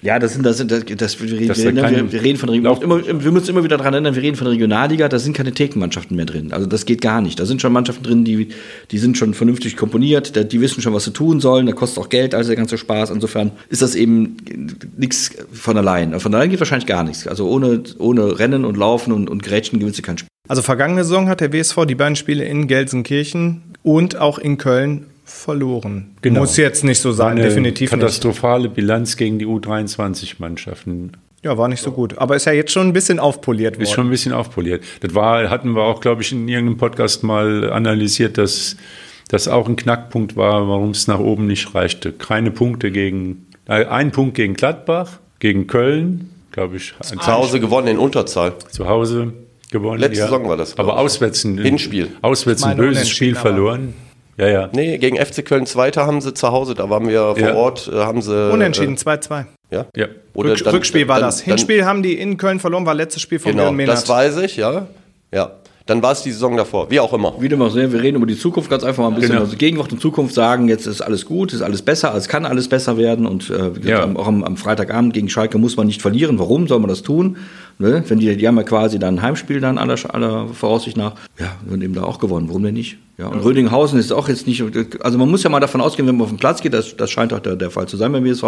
ja, das sind, das sind, das, das, wir, reden, Dass wir, da wir, kein wir reden von immer, wir müssen immer wieder daran erinnern, wir reden von Regionalliga, da sind keine Thekenmannschaften mehr drin. Also das geht gar nicht. Da sind schon Mannschaften drin, die, die sind schon vernünftig komponiert, die wissen schon, was sie tun sollen, da kostet auch Geld, also der ganze Spaß. Insofern ist das eben nichts von allein. Von allein geht wahrscheinlich gar nichts. Also ohne, ohne Rennen und Laufen und, und Grätschen gewinnst du kein Spiel. Also vergangene Saison hat der WSV die beiden Spiele in Gelsenkirchen und auch in Köln verloren. Genau. Muss jetzt nicht so sein, eine definitiv nicht. katastrophale Bilanz gegen die U23-Mannschaften Ja, war nicht so gut. Aber ist ja jetzt schon ein bisschen aufpoliert worden. ist schon ein bisschen aufpoliert. Das war, hatten wir auch, glaube ich, in irgendeinem Podcast mal analysiert, dass das auch ein Knackpunkt war, warum es nach oben nicht reichte. Keine Punkte gegen, äh, ein Punkt gegen Gladbach, gegen Köln, glaube ich, Zu Hause gewonnen in Unterzahl. zu Hause gewonnen. Letzte Saison war das, Aber ich. auswärts ein, Hinspiel. Auswärts ein böses Spiel aber- verloren. Ja, ja. Nee, gegen FC Köln Zweiter haben sie zu Hause, da waren wir vor Ja. Ort, äh, haben sie. Unentschieden, 2-2. Äh, ja. ja. Oder Rück, dann- Rückspiel war dann- das. Hinspiel haben die in Köln verloren, war letztes Spiel von Genau, Mehnert. das weiß ich, ja. Ja. Dann war es die Saison davor, wie auch immer. Wie du immer sehen, wir reden über die Zukunft ganz einfach mal ein bisschen. Genau. Also Gegenwart und Zukunft sagen, jetzt ist alles gut, ist alles besser, es kann alles besser werden. Und äh, wie gesagt, Ja. am- auch am, am Freitagabend gegen Schalke muss man nicht verlieren. Warum soll man das tun? Ne? Wenn die, die haben ja quasi dann ein Heimspiel dann aller, aller Voraussicht nach. Ja, werden eben da auch gewonnen. Warum denn nicht? Ja, und Rödinghausen ist auch jetzt nicht, also man muss ja mal davon ausgehen, wenn man auf den Platz geht, das, das scheint auch der, der Fall zu sein beim WSV,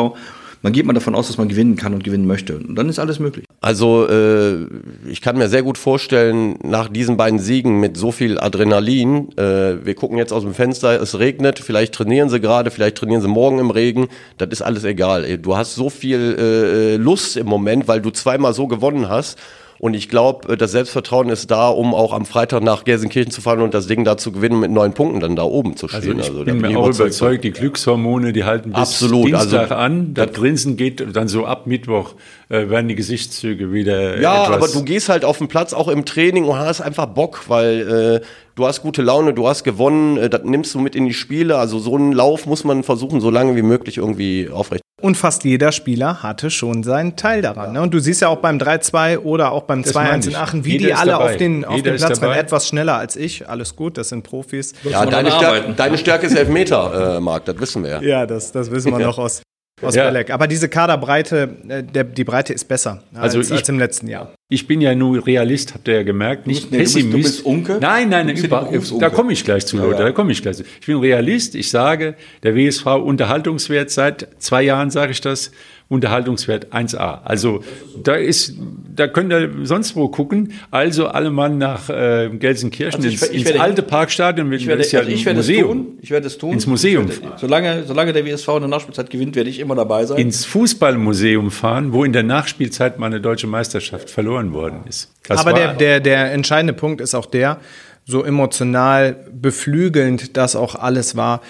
man geht mal davon aus, dass man gewinnen kann und gewinnen möchte. Und dann ist alles möglich. Also äh, ich kann mir sehr gut vorstellen, nach diesen beiden Siegen mit so viel Adrenalin, äh, wir gucken jetzt aus dem Fenster, es regnet, vielleicht trainieren sie gerade, vielleicht trainieren sie morgen im Regen, das ist alles egal. Du hast so viel äh, Lust im Moment, weil du zweimal so gewonnen hast. Und ich glaube, das Selbstvertrauen ist da, um auch am Freitag nach Gelsenkirchen zu fahren und das Ding da zu gewinnen mit neun Punkten dann da oben zu Also stehen. ich Also, bin mir auch überzeugt. überzeugt, die Glückshormone, die halten bis Absolut, Dienstag also- an. Das Grinsen geht dann so ab Mittwoch, äh, werden die Gesichtszüge wieder Ja, etwas... aber du gehst halt auf den Platz auch im Training und hast einfach Bock, weil äh, du hast gute Laune, du hast gewonnen, äh, das nimmst du mit in die Spiele. Also so einen Lauf muss man versuchen, so lange wie möglich irgendwie aufrecht. Und fast jeder Spieler hatte schon seinen Teil daran. Ne? Und du siehst ja auch beim 3-2 oder auch beim Das meine 2-1 in. Aachen, wie Jeder die alle dabei. auf den, auf Jeder den Platz dabei. Etwas schneller als ich. Alles gut, das sind Profis. Ja, deine, Stärke, deine Stärke ist Elfmeter, äh, Marc, das wissen wir ja. Ja, das, das wissen wir *laughs* noch aus, aus Ja. Belek. Aber diese Kaderbreite, äh, der, die Breite ist besser als, Also ich- als im letzten Jahr. Ich bin ja nur Realist, habt ihr ja gemerkt, nicht nee, du bist- Pessimist. du bist Unke? Nein, nein, ja über, da komme ich gleich zu, Leute, ja. da komme ich gleich zu. Ich bin Realist, ich sage, der WSV Unterhaltungswert seit zwei Jahren, sage ich das, Unterhaltungswert 1A. Also da ist, da könnt ihr sonst wo gucken. Also alle Mann nach äh, Gelsenkirchen Also ich ins, ich ins werde- alte Parkstadion, Ich werde, das ja also ich werde es Museum. tun. Ich werde es tun. Ins Museum werde, solange, solange der WSV in der Nachspielzeit gewinnt, werde ich immer dabei sein. ins Fußballmuseum fahren, wo in der Nachspielzeit mal eine deutsche Meisterschaft verloren worden ist. Das Aber war- der, der, der entscheidende Punkt ist auch der, so emotional beflügelnd das auch alles war.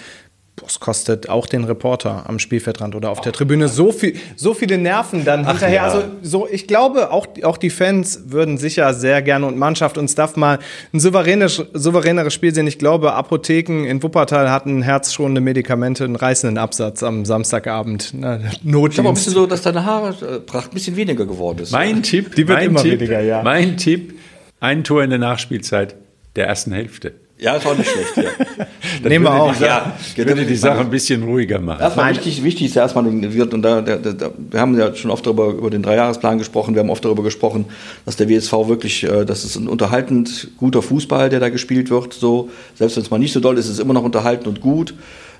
Es kostet auch den Reporter am Spielfeldrand oder auf der Tribüne so viel, so viele Nerven dann hinterher. ja. Also so, ich glaube, auch, auch die Fans würden sicher sehr gerne und Mannschaft und Staff mal ein souveränes, souveräneres Spiel sehen. Ich glaube, Apotheken in Wuppertal hatten herzschonende Medikamente, einen reißenden Absatz am Samstagabend. Na, ich habe ein Notdienst. bisschen so, dass deine Haarpracht ein bisschen weniger geworden ist. Mein Tipp, Die wird mein immer Tipp, weniger, ja. Mein Tipp, ein Tor in der Nachspielzeit der ersten Hälfte. Ja, ist auch nicht schlecht. Ja. *laughs* Nehmen wir auch. ja, Würde die Sache ein bisschen ruhiger machen. Erstmal wichtig, wichtig ist ja erstmal, und da, da, da, wir haben ja schon oft darüber, über den Dreijahresplan gesprochen, wir haben oft darüber gesprochen, dass der WSV wirklich, äh, das ist ein unterhaltend guter Fußball, der da gespielt wird, so, selbst wenn es mal nicht so doll ist, ist es immer noch unterhaltend und gut,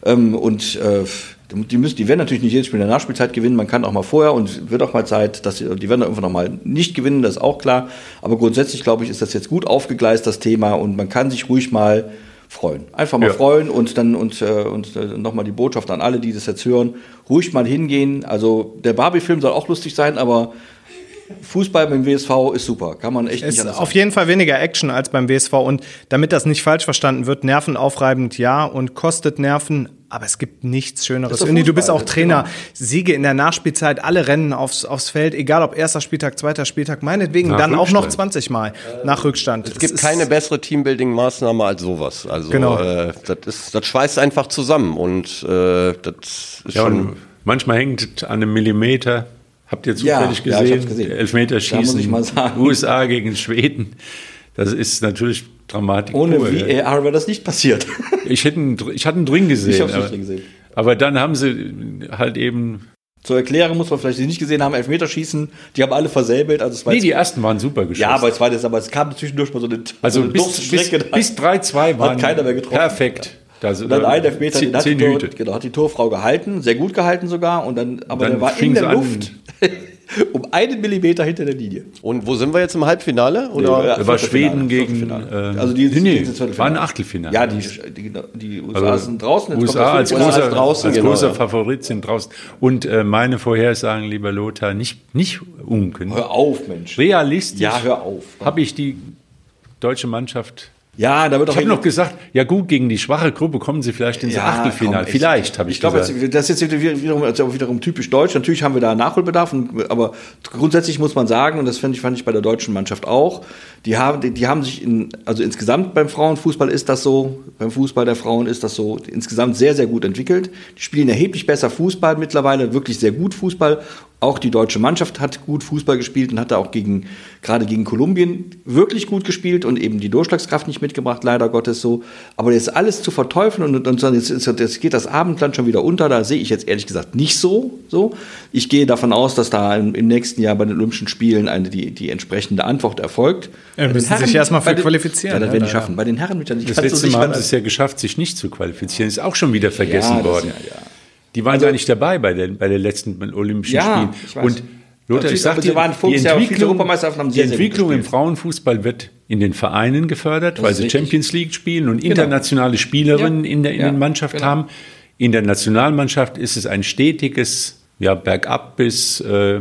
ähm, und äh, die, müssen, die werden natürlich nicht jedes Spiel in der Nachspielzeit gewinnen, man kann auch mal vorher und wird auch mal Zeit, dass sie, die werden irgendwann noch mal nicht gewinnen, das ist auch klar, aber grundsätzlich, glaube ich, ist das jetzt gut aufgegleist, das Thema, und man kann sich ruhig mal freuen. Einfach mal Ja. freuen und dann und, äh, und äh, nochmal die Botschaft an alle, die das jetzt hören, ruhig mal hingehen. Also der Barbie-Film soll auch lustig sein, aber Fußball beim WSV ist super. Kann man echt Es nicht ist anders auf jeden Fall weniger Action als beim WSV und damit das nicht falsch verstanden wird, nervenaufreibend ja und kostet Nerven, aber es gibt nichts Schöneres. Indi, du bist auch Trainer. genau. Siege in der Nachspielzeit, alle rennen aufs, aufs Feld, egal ob erster Spieltag, zweiter Spieltag, meinetwegen Nach dann auch noch Rückstand. 20 Mal nach Rückstand. Es gibt keine bessere Teambuilding-Maßnahme als sowas. Also Genau. äh, das, ist, das schweißt einfach zusammen und äh, das ist Ja, schon. und manchmal hängt es an einem Millimeter. Habt ihr Ja, zufällig ja, ich gesehen? hab's gesehen. Da muss Elfmeterschießen. ich mal sagen. USA gegen Schweden. Das ist natürlich Dramatik. Ohne pur, ja. VAR wäre das nicht passiert. *laughs* Ich, hätte dr- ich hatte ihn drin gesehen. Ich hab's nicht drin gesehen. aber dann haben sie halt eben. Zur Erklärung muss man vielleicht, die nicht gesehen haben, Elfmeterschießen, die haben alle versäbelt. Also es war Nee, die ersten waren super geschossen. ja, aber es war das, aber es kam zwischendurch mal so eine, also so eine bis, bis, bis 3-2 waren keiner mehr getroffen. perfekt. Also, Und dann ein Elfmeter, zehn, den hat, die Tor, genau, hat die Torfrau gehalten, sehr gut gehalten sogar, und dann, aber Dann der war in der. Luft *laughs* um einen Millimeter hinter der Linie. Und wo sind wir jetzt im Halbfinale? Oder? Ja, Da war Viertelfinale, Schweden gegen. Viertelfinale. Äh, also die, nee, nee, die sind ins war ein Achtelfinale. Ja, die, die, die USA Also sind draußen. jetzt kommt USA das als großer, als draußen, als genau, großer ja. Favorit sind draußen. Und äh, meine Vorhersagen, lieber Lothar, nicht, nicht unken. Hör auf, Mensch. Realistisch Ja, hör auf. habe ich die deutsche Mannschaft. Ja, da wird Ich habe noch gesagt, ja gut, gegen die schwache Gruppe kommen sie vielleicht ins Ja, Achtelfinale. komm, vielleicht, habe ich, Ich glaube, gesagt. jetzt- das ist jetzt wiederum, auch wiederum typisch deutsch. Natürlich haben wir da Nachholbedarf, aber grundsätzlich muss man sagen, und das fand ich, fand ich bei der deutschen Mannschaft auch, die haben, die, die haben sich in, also insgesamt beim Frauenfußball ist das so, beim Fußball der Frauen ist das so, insgesamt sehr, sehr gut entwickelt. Die spielen erheblich besser Fußball mittlerweile, wirklich sehr gut Fußball. Auch die deutsche Mannschaft hat gut Fußball gespielt und hat da auch gegen, gerade gegen Kolumbien wirklich gut gespielt und eben die Durchschlagskraft nicht mitgebracht, leider Gottes so. Aber jetzt alles zu verteufeln und, und dann jetzt, jetzt geht das Abendland schon wieder unter, da sehe ich jetzt ehrlich gesagt nicht so. so. Ich gehe davon aus, dass da im, im nächsten Jahr bei den Olympischen Spielen eine, die, die entsprechende Antwort erfolgt. Ja, müssen den sich erst mal bei für den- qualifizieren, Ja, das ja, werden die schaffen. Bei den Herren wird ja nicht Das letzte Mal haben sie es ja geschafft, sich nicht zu qualifizieren. Ist auch schon wieder vergessen Ja, das- worden. ja, ja. Die waren gar nicht dabei bei den, bei den letzten Olympischen Ja, Spielen. ich weiß. Und Lothar, ich sag sie dir, waren die Entwicklung, die Entwicklung im. Frauenfußball wird in den Vereinen gefördert, weil ist sie richtig. Champions League spielen und internationale Spielerinnen Ja. in der, in Ja, der Mannschaft genau. haben. In der Nationalmannschaft ist es ein stetiges, ja, bergab bis äh,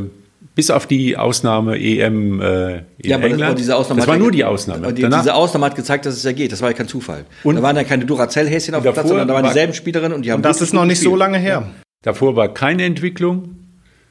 bis auf die Ausnahme EM äh, in Ja, aber das, England. aber diese Ausnahme das war ja nur die Ausnahme. Die, diese Ausnahme hat gezeigt, dass es ja geht. Das war ja kein Zufall. Und- da waren ja keine Duracell-Häschen auf dem Platz, sondern da waren war- dieselben Spielerinnen und die haben Und das ist noch nicht so gespielt. lange her. Davor war keine Entwicklung.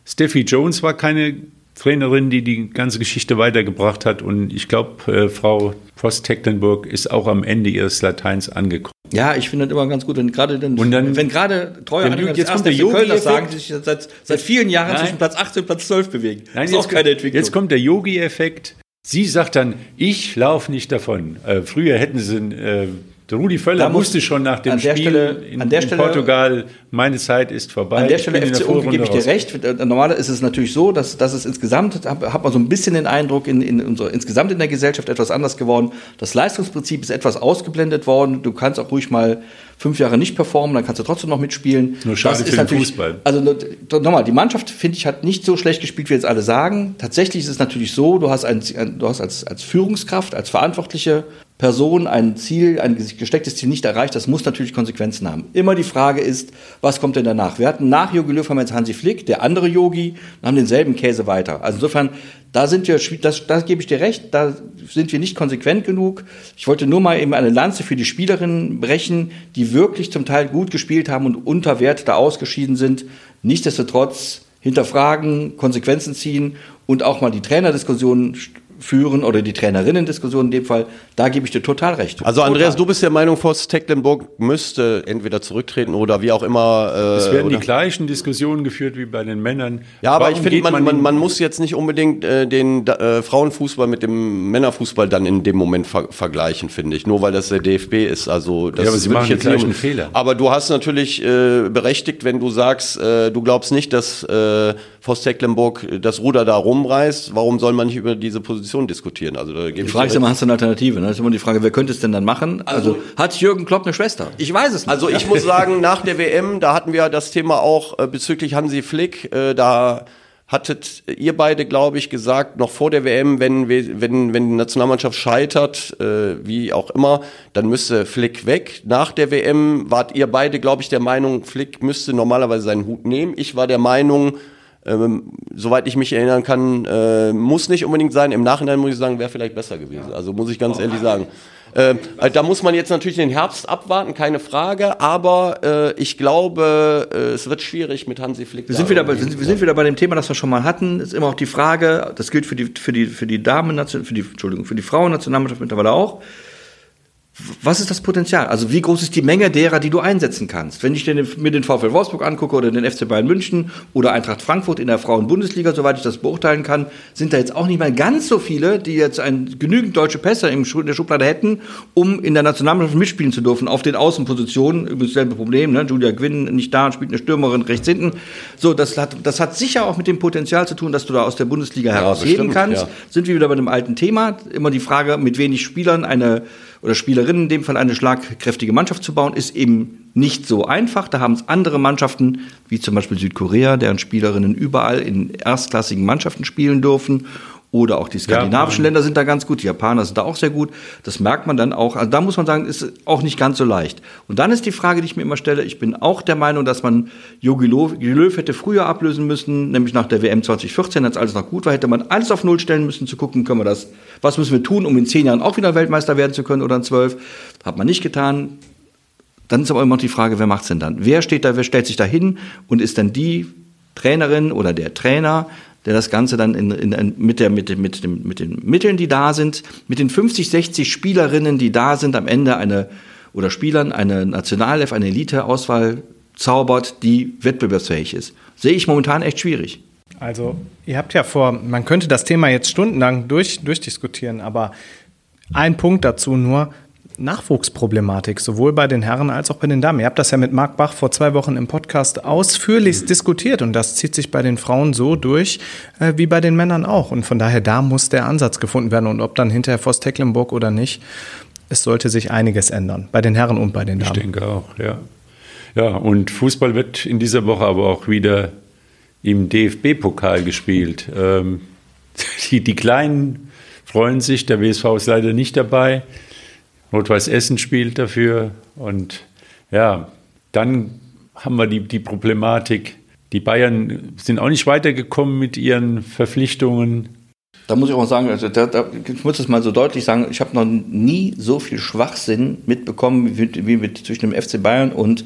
Steffi Jones war keine Trainerin, die die ganze Geschichte weitergebracht hat. Und ich glaube, äh, Frau Post-Tecklenburg ist auch am Ende ihres Lateins angekommen. Ja, ich finde das immer ganz gut, wenn gerade dann, Und dann- wenn gerade treue Anhänger jetzt kommt der FC Köln das Yogi-Effekt. sagen, die sich seit, seit vielen Jahren Nein. zwischen Platz 18 und Platz 12 bewegen. das ist auch jetzt, keine Entwicklung. jetzt kommt der Yogi-Effekt. Sie sagt dann, ich laufe nicht davon. Äh, früher hätten sie, äh, Rudi Völler Da muss- musste schon nach dem Spiel Stelle- in, in Stelle- Portugal, meine Zeit ist vorbei. An der Stelle FC Unge gebe ich dir recht. Äh, Normal ist es natürlich so, dass, dass es insgesamt, hat, man so ein bisschen den Eindruck, in, in unserer, insgesamt in der Gesellschaft etwas anders geworden. Das Leistungsprinzip ist etwas ausgeblendet worden. Du kannst auch ruhig mal fünf Jahre nicht performen, dann kannst du trotzdem noch mitspielen. Nur schade Das für den Fußball. Also no- nochmal, die Mannschaft, finde ich, hat nicht so schlecht gespielt, wie jetzt alle sagen. Tatsächlich ist es natürlich so, du hast, ein, du hast als, als Führungskraft, als verantwortliche Person ein Ziel, ein gestecktes Ziel nicht erreicht, das muss natürlich Konsequenzen haben. Immer die Frage ist, was kommt denn danach? Wir hatten nach Jogi Löw haben wir jetzt Hansi Flick, der andere Yogi, und haben denselben Käse weiter. Also insofern, da sind wir, das, da gebe ich dir recht, da sind wir nicht konsequent genug. Ich wollte nur mal eben eine Lanze für die Spielerinnen brechen, die wirklich zum Teil gut gespielt haben und unter Wert da ausgeschieden sind. Nichtsdestotrotz hinterfragen, Konsequenzen ziehen und auch mal die Trainerdiskussion führen oder die Trainerinnen-Diskussion in dem Fall, da gebe ich dir total recht. Also Andreas, Total. du bist der Meinung, Forst Tecklenburg müsste entweder zurücktreten oder wie auch immer. Äh, Es werden oder? die gleichen Diskussionen geführt wie bei den Männern. Ja, aber Warum ich finde, man, man, man muss jetzt nicht unbedingt äh, den äh, Frauenfußball mit dem Männerfußball dann in dem Moment ver vergleichen, finde ich. Nur weil das der DFB ist. Also das Ja, aber sie machen jetzt gleichen nicht- Fehler. Aber du hast natürlich äh, berechtigt, wenn du sagst, äh, du glaubst nicht, dass äh, Forst Tecklenburg das Ruder da rumreißt. Warum soll man nicht über diese Position diskutieren? Also da gebe Die ich Frage dir ist immer, hast du eine Alternative? Ne? Das ist immer die Frage, wer könnte es denn dann machen? Also, hat Jürgen Klopp eine Schwester? Ich weiß es nicht. Also ich muss sagen, nach der WM, da hatten wir das Thema auch äh, bezüglich Hansi Flick, äh, da hattet ihr beide, glaube ich, gesagt, noch vor der WM, wenn, wenn, wenn die Nationalmannschaft scheitert, äh, wie auch immer, dann müsste Flick weg. Nach der WM wart ihr beide, glaube ich, der Meinung, Flick müsste normalerweise seinen Hut nehmen. Ich war der Meinung, ähm, soweit ich mich erinnern kann, äh, muss nicht unbedingt sein. Im Nachhinein muss ich sagen, wäre vielleicht besser gewesen. Also muss ich ganz ehrlich sagen. Ähm, äh, da muss man jetzt natürlich den Herbst abwarten, keine Frage. Aber äh, ich glaube, äh, es wird schwierig mit Hansi Flick. Wir sind, wieder bei, sind, wir sind wieder bei dem Thema, das wir schon mal hatten. Ist immer auch die Frage, das gilt für die, für die, für die Damen, für die, Entschuldigung, für die Frauen-Nationalmannschaft mittlerweile auch. Was ist das Potenzial? Also wie groß ist die Menge derer, die du einsetzen kannst? Wenn ich mir den VfL Wolfsburg angucke oder den FC Bayern München oder Eintracht Frankfurt in der Frauen-Bundesliga, soweit ich das beurteilen kann, sind da jetzt auch nicht mal ganz so viele, die jetzt ein, genügend deutsche Pässe in der Schublade hätten, um in der Nationalmannschaft mitspielen zu dürfen auf den Außenpositionen. Übrigens selbe Problem, ne? Julia Gwynn nicht da, spielt eine Stürmerin rechts hinten. So, das hat, das hat sicher auch mit dem Potenzial zu tun, dass du da aus der Bundesliga herausheben bestimmt, kannst ja. sind wir wieder bei dem alten Thema. Immer die Frage, mit wenig Spielern eine oder Spielerinnen in dem Fall eine schlagkräftige Mannschaft zu bauen, ist eben nicht so einfach. Da haben es andere Mannschaften, wie zum Beispiel Südkorea, deren Spielerinnen überall in erstklassigen Mannschaften spielen dürfen. Oder auch die skandinavischen Japan. Länder sind da ganz gut, die Japaner sind da auch sehr gut. Das merkt man dann auch. Also da muss man sagen, ist auch nicht ganz so leicht. Und dann ist die Frage, die ich mir immer stelle, ich bin auch der Meinung, dass man Jogi Löw, Jogi Löw hätte früher ablösen müssen, nämlich nach der WM 2014, als alles noch gut war, hätte man alles auf Null stellen müssen, zu gucken, können wir das, was müssen wir tun, um in zehn Jahren auch wieder Weltmeister werden zu können oder in zwölf. Hat man nicht getan. Dann ist aber immer noch die Frage, wer macht's denn dann? Wer steht da, wer stellt sich da hin und ist dann die Trainerin oder der Trainer, der das Ganze dann in, in, mit, der, mit, mit, dem, mit den Mitteln, die da sind, mit den 50, 60 Spielerinnen, die da sind, am Ende eine oder Spielern eine Nationalelf, eine Elite-Auswahl zaubert, die wettbewerbsfähig ist. Sehe ich momentan echt schwierig. Also, ihr habt ja vor, man könnte das Thema jetzt stundenlang durch, durchdiskutieren, aber ein Punkt dazu nur, Nachwuchsproblematik, sowohl bei den Herren als auch bei den Damen. Ihr habt das ja mit Marc Bach vor zwei Wochen im Podcast ausführlichst diskutiert und das zieht sich bei den Frauen so durch äh, wie bei den Männern auch. Und von daher, da muss der Ansatz gefunden werden und ob dann hinterher Voss Tecklenburg oder nicht, es sollte sich einiges ändern, bei den Herren und bei den Ich Damen. denke auch, ja. Ja, und Fußball wird in dieser Woche aber auch wieder im DFB-Pokal gespielt. Ähm, *laughs* die, die Kleinen freuen sich, der WSV ist leider nicht dabei. Rot-Weiß Essen spielt dafür. Und ja, dann haben wir die, die Problematik, Die Bayern sind auch nicht weitergekommen mit ihren Verpflichtungen. Da muss ich auch mal sagen, also da, da, ich muss es mal so deutlich sagen, ich habe noch nie so viel Schwachsinn mitbekommen wie, wie mit zwischen dem FC Bayern und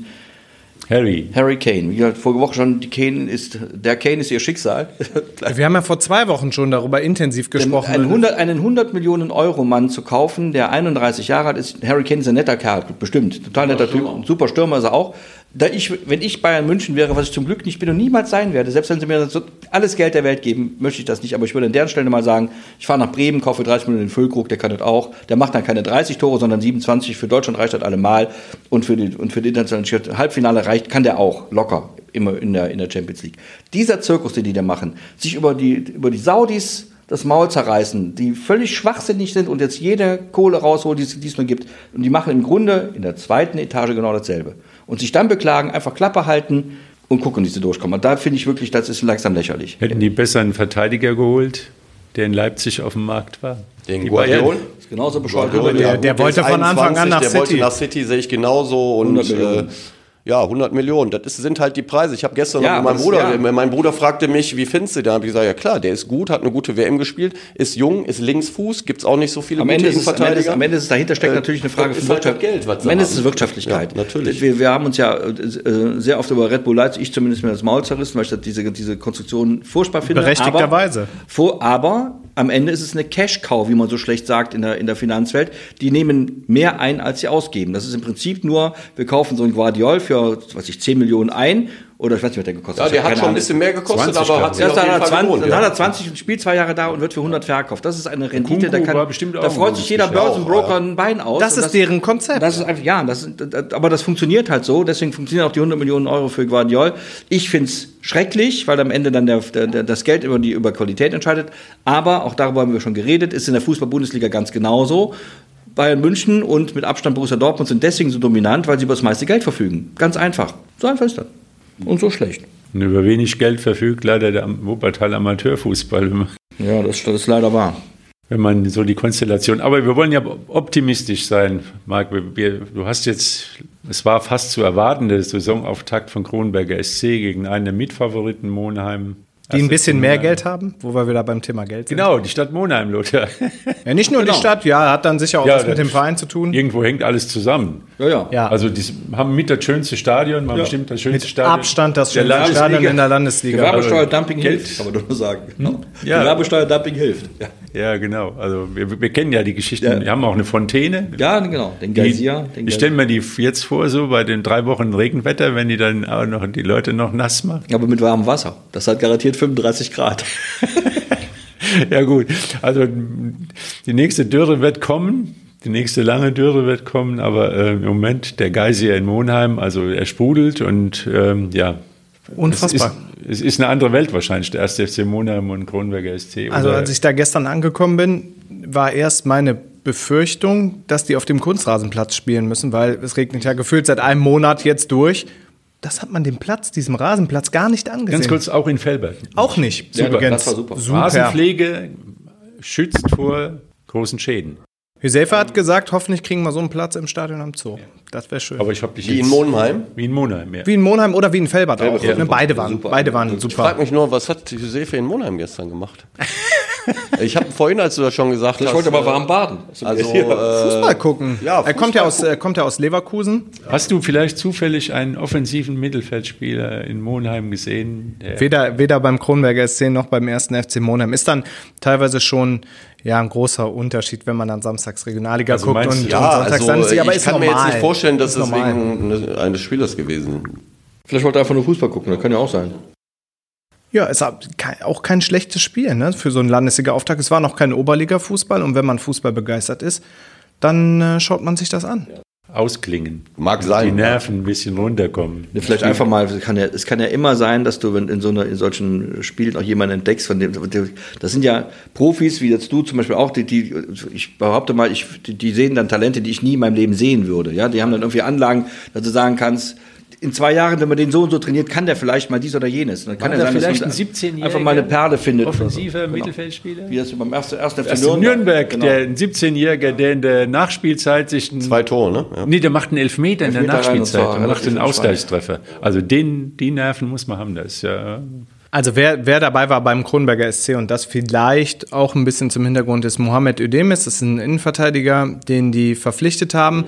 Harry. Harry Kane. Wie gesagt, vorige Woche schon, die Kane ist, der Kane ist ihr Schicksal. *laughs* Wir haben ja vor zwei Wochen schon darüber intensiv gesprochen. einen, 100, einen 100 Millionen Euro Mann zu kaufen, der 31 Jahre alt ist. Harry Kane ist ein netter Kerl, bestimmt. Total netter Typ. Super Stürmer ist er auch. Da ich, wenn ich Bayern München wäre, was ich zum Glück nicht bin und niemals sein werde, selbst wenn sie mir so alles Geld der Welt geben, möchte ich das nicht. Aber ich würde an deren Stelle mal sagen, ich fahre nach Bremen, kaufe 30 Millionen den Füllkrug, der kann das auch. Der macht dann keine 30 Tore, sondern 27. Für Deutschland reicht das allemal. Und für die, und für die internationale Halbfinale reicht, kann der auch locker immer in der, in der Champions League. Dieser Zirkus, den die da machen, sich über die, über die Saudis das Maul zerreißen, die völlig schwachsinnig sind und jetzt jede Kohle rausholen, die es, die es nur gibt. Und die machen im Grunde in der zweiten Etage genau dasselbe. Und sich dann beklagen, einfach Klappe halten und gucken, wie sie durchkommen. Und da finde ich wirklich, das ist langsam lächerlich. Hätten die besser einen Verteidiger geholt, der in Leipzig auf dem Markt war? Den Die Guardiol? Ist genauso bescheuert. Guardiola, der- der wollte von Anfang an 21, nach der wollte City. nach City, sehe ich genauso. Und 100 Millionen. Äh, ja, 100 Millionen, das ist, sind halt die Preise. Ich habe gestern Ja, noch mit meinem Bruder, ja. mein Bruder fragte mich, wie findest du den? Da habe ich gesagt, ja klar, der ist gut, hat eine gute WM gespielt, ist jung, ist Linksfuß, gibt's auch nicht so viele Am gute Ende, ist es, am, Ende ist, am Ende ist es dahinter steckt Äh, natürlich eine Frage von halt Geld, was am Ende ist es Wirtschaftlichkeit. Ja, natürlich. Wir, wir haben uns ja äh, sehr oft über Red Bull Leipzig, ich zumindest mir das Maul zerrissen, weil ich diese, diese Konstruktion furchtbar finde. Berechtigterweise. Aber, vor, aber am Ende ist es eine Cash-Cow, wie man so schlecht sagt in der, in der Finanzwelt. Die nehmen mehr ein, als sie ausgeben. Das ist im Prinzip nur, wir kaufen so ein Guardiol für, was ich, 10 Millionen ein. Oder ich weiß nicht, was der gekostet ja, hat. der Ich hab hat keine schon ein bisschen mehr gekostet, 20, aber hat ich. sich auf dann jeden hat, er Fall 20, gelohnt. dann ja. hat er 20 und spielt zwei Jahre da und wird für 100 verkauft. Das ist eine Rendite, da, kann, da freut sich jeder. Börsenbroker ein Bein aus. Das ist deren Konzept. Das ist einfach, ja, das, das, aber das funktioniert halt so. Deswegen funktionieren auch die 100 Millionen Euro für Guardiol. Ich finde es schrecklich, weil am Ende dann der, der, der, das Geld über die über Qualität entscheidet. Aber auch darüber haben wir schon geredet, ist in der Fußball-Bundesliga ganz genauso. Bayern München und mit Abstand Borussia Dortmund sind deswegen so dominant, weil sie über das meiste Geld verfügen. Ganz einfach. So einfach ist das. Und so schlecht. Und über wenig Geld verfügt leider der Wuppertal Amateurfußball, Ja, das, das ist leider wahr. wenn man so die Konstellation. Aber wir wollen ja optimistisch sein, Marc. Wir, du hast jetzt, es war fast zu erwarten, der Saisonauftakt von Kronberger SC gegen einen der Mitfavoriten Monheim. Die ein bisschen mehr Monheim. Geld haben, wo wir wieder beim Thema Geld sind. Genau, die Stadt Monheim, Lothar. *laughs* Ja, nicht nur Genau. die Stadt, ja, hat dann sicher auch Ja, was mit dem Verein zu tun. Irgendwo hängt alles zusammen. Ja, ja. Ja. Also die haben mit das schönste Stadion, man bestimmt das schönste mit Stadion. Abstand das schönste Landesliga. Stadion in der Landesliga. Gewerbesteuerdumping Geld- hilft, kann man doch nur sagen. Ja. Gewerbesteuerdumping hilft. Ja. Ja, genau. Also wir, wir kennen ja die Geschichten. Ja. Wir haben auch eine Fontäne. ja, genau. Den Geysir. Ich stelle mir die jetzt vor, so bei den drei Wochen Regenwetter, wenn die dann auch noch die Leute noch nass machen. Aber mit warmem Wasser. Das hat garantiert 35 Grad. *laughs* Ja gut, also die nächste Dürre wird kommen, die nächste lange Dürre wird kommen, aber äh, im Moment der Geysir in Monheim, also er sprudelt und ähm, ja. Unfassbar. Es ist, es ist eine andere Welt wahrscheinlich, der erste FC Monheim und Kronberger SC. Also als ich da gestern angekommen bin, war erst meine Befürchtung, dass die auf dem Kunstrasenplatz spielen müssen, weil es regnet ja gefühlt seit einem Monat jetzt durch. Das hat man dem Platz, diesem Rasenplatz gar nicht angesehen. Ganz kurz, auch in Felbert. Auch nicht. Ja, Übrigens. das war super. super. Rasenpflege schützt vor großen Schäden. Hüsefa hat gesagt, hoffentlich kriegen wir so einen Platz im Stadion am Zoo. Das wäre schön. Aber ich habe dich Wie jetzt- in Monheim. Wie in Monheim, ja. wie in Monheim oder wie in Felbert auch. ja, Ne, super. beide waren, Super. beide waren Ich super. frage mich nur, was hat Josefe in Monheim gestern gemacht? *laughs* *laughs* ich habe vorhin, als du das schon gesagt Ich hast. wollte aber äh, warm baden. Also, Ja. äh, Fußball gucken. ja, er kommt ja Fußball aus, er kommt ja aus Leverkusen. Hast du vielleicht zufällig einen offensiven Mittelfeldspieler in Monheim gesehen? Der Weder, weder beim Kronberger SC noch beim ersten FC Monheim. Ist dann teilweise schon ja, ein großer Unterschied, wenn man dann samstags Regionalliga Also guckt meinst und, du- und ja, sonntags also, Landesliga. Aber ich ist kann normal. mir jetzt nicht vorstellen, dass Ist es normal. wegen eines- eines Spielers gewesen Vielleicht wollte er einfach nur Fußball gucken, das kann ja auch sein. Ja, ist auch kein schlechtes Spiel ne? für so einen Landesliga-Auftakt. Es war noch kein Oberliga-Fußball und wenn man Fußball begeistert ist, dann äh, schaut man sich das an. ausklingen. Mag Die sein. Nerven ein bisschen runterkommen. Vielleicht einfach mal, es kann, ja, es kann ja immer sein, dass du wenn in so einer, in solchen Spielen auch jemanden entdeckst, von dem, das sind ja Profis, wie jetzt du zum Beispiel auch, die, die ich behaupte mal, ich, die, die sehen dann Talente, die ich nie in meinem Leben sehen würde. Ja, die haben dann irgendwie Anlagen, dass du sagen kannst, in zwei Jahren, wenn man den so und so trainiert, kann der vielleicht mal dies oder jenes. Dann kann er sein, dass vielleicht man ein 17-jähriger einfach mal eine Perle findet. oder so. Offensiver Genau. Mittelfeldspieler? Wie das beim ersten, ersten Das ist in Nürnberg, der ein 17-Jähriger, der in der Nachspielzeit sich einen, Zwei Tore, ne? Ja. nee, der macht einen Elfmeter in der Elfmeter rein und Nachspielzeit und macht einen. Ausgleichstreffer. Also den, die Nerven muss man haben, das ist ja Also wer, wer dabei war beim Kronberger SC und das vielleicht auch ein bisschen zum Hintergrund ist Mohamed Ödemis, das ist ein Innenverteidiger, den die verpflichtet haben.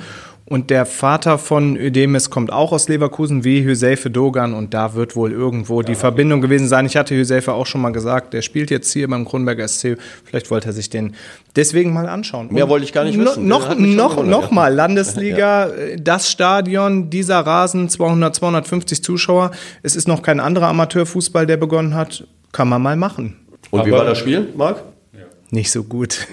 Und der Vater von Ödemis kommt auch aus Leverkusen wie Hüseife Dogan und da wird wohl irgendwo die Verbindung gewesen sein. Ich hatte Hüseife auch schon mal gesagt, der spielt jetzt hier beim Kronberger SC. Vielleicht wollte er sich den deswegen mal anschauen. Mehr Und wollte ich gar nicht no- wissen. Noch, schon noch, noch *laughs* ja. mal Landesliga, äh, das Stadion, dieser Rasen, 200, 250 Zuschauer. Es ist noch kein anderer Amateurfußball, der begonnen hat. Kann man mal machen. Und wie Aber- war das Spiel, Marc? Nicht so gut.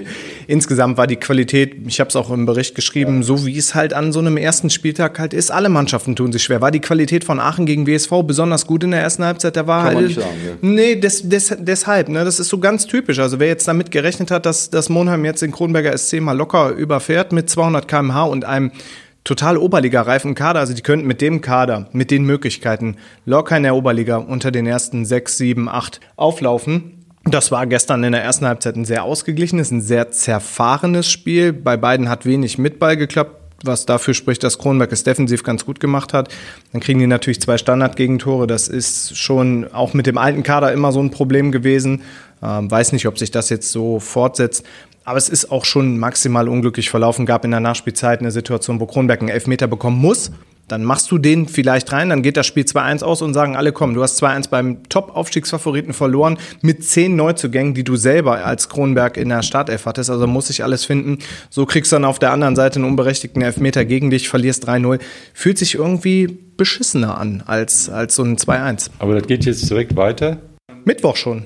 Insgesamt war die Qualität, ich habe es auch im Bericht geschrieben, so wie es halt an so einem ersten Spieltag halt ist. Alle Mannschaften tun sich schwer. War die Qualität von Aachen gegen WSV besonders gut in der ersten Halbzeit? Da war Kann man halt. nicht sagen, Nee, des, des, deshalb. Ne, das ist so ganz typisch. Also wer jetzt damit gerechnet hat, dass, dass Monheim jetzt den Kronberger SC mal locker überfährt mit 200 km/h und einem total Oberliga-reifen Kader, also die könnten mit dem Kader, mit den Möglichkeiten locker in der Oberliga unter den ersten sechs, sieben, acht auflaufen. Das war gestern in der ersten Halbzeit ein sehr ausgeglichenes, ein sehr zerfahrenes Spiel. Bei beiden hat wenig mit geklappt, was dafür spricht, dass Kronberg es defensiv ganz gut gemacht hat. Dann kriegen die natürlich zwei Standardgegentore. Das ist schon auch mit dem alten Kader immer so ein Problem gewesen. Ähm, weiß nicht, ob sich das jetzt so fortsetzt. Aber es ist auch schon maximal unglücklich verlaufen. Gab in der Nachspielzeit eine Situation, wo Kronberg einen Elfmeter bekommen muss. Dann machst du den vielleicht rein, dann geht das Spiel 2-1 aus und sagen alle, komm, du hast 2-1 beim Top-Aufstiegsfavoriten verloren mit zehn Neuzugängen, die du selber als Kronberg in der Startelf hattest. Also muss ich alles finden. So kriegst du dann auf der anderen Seite einen unberechtigten Elfmeter gegen dich, verlierst 3-0. Fühlt sich irgendwie beschissener an als, als so ein 2-1. Aber das geht jetzt direkt weiter. Mittwoch schon.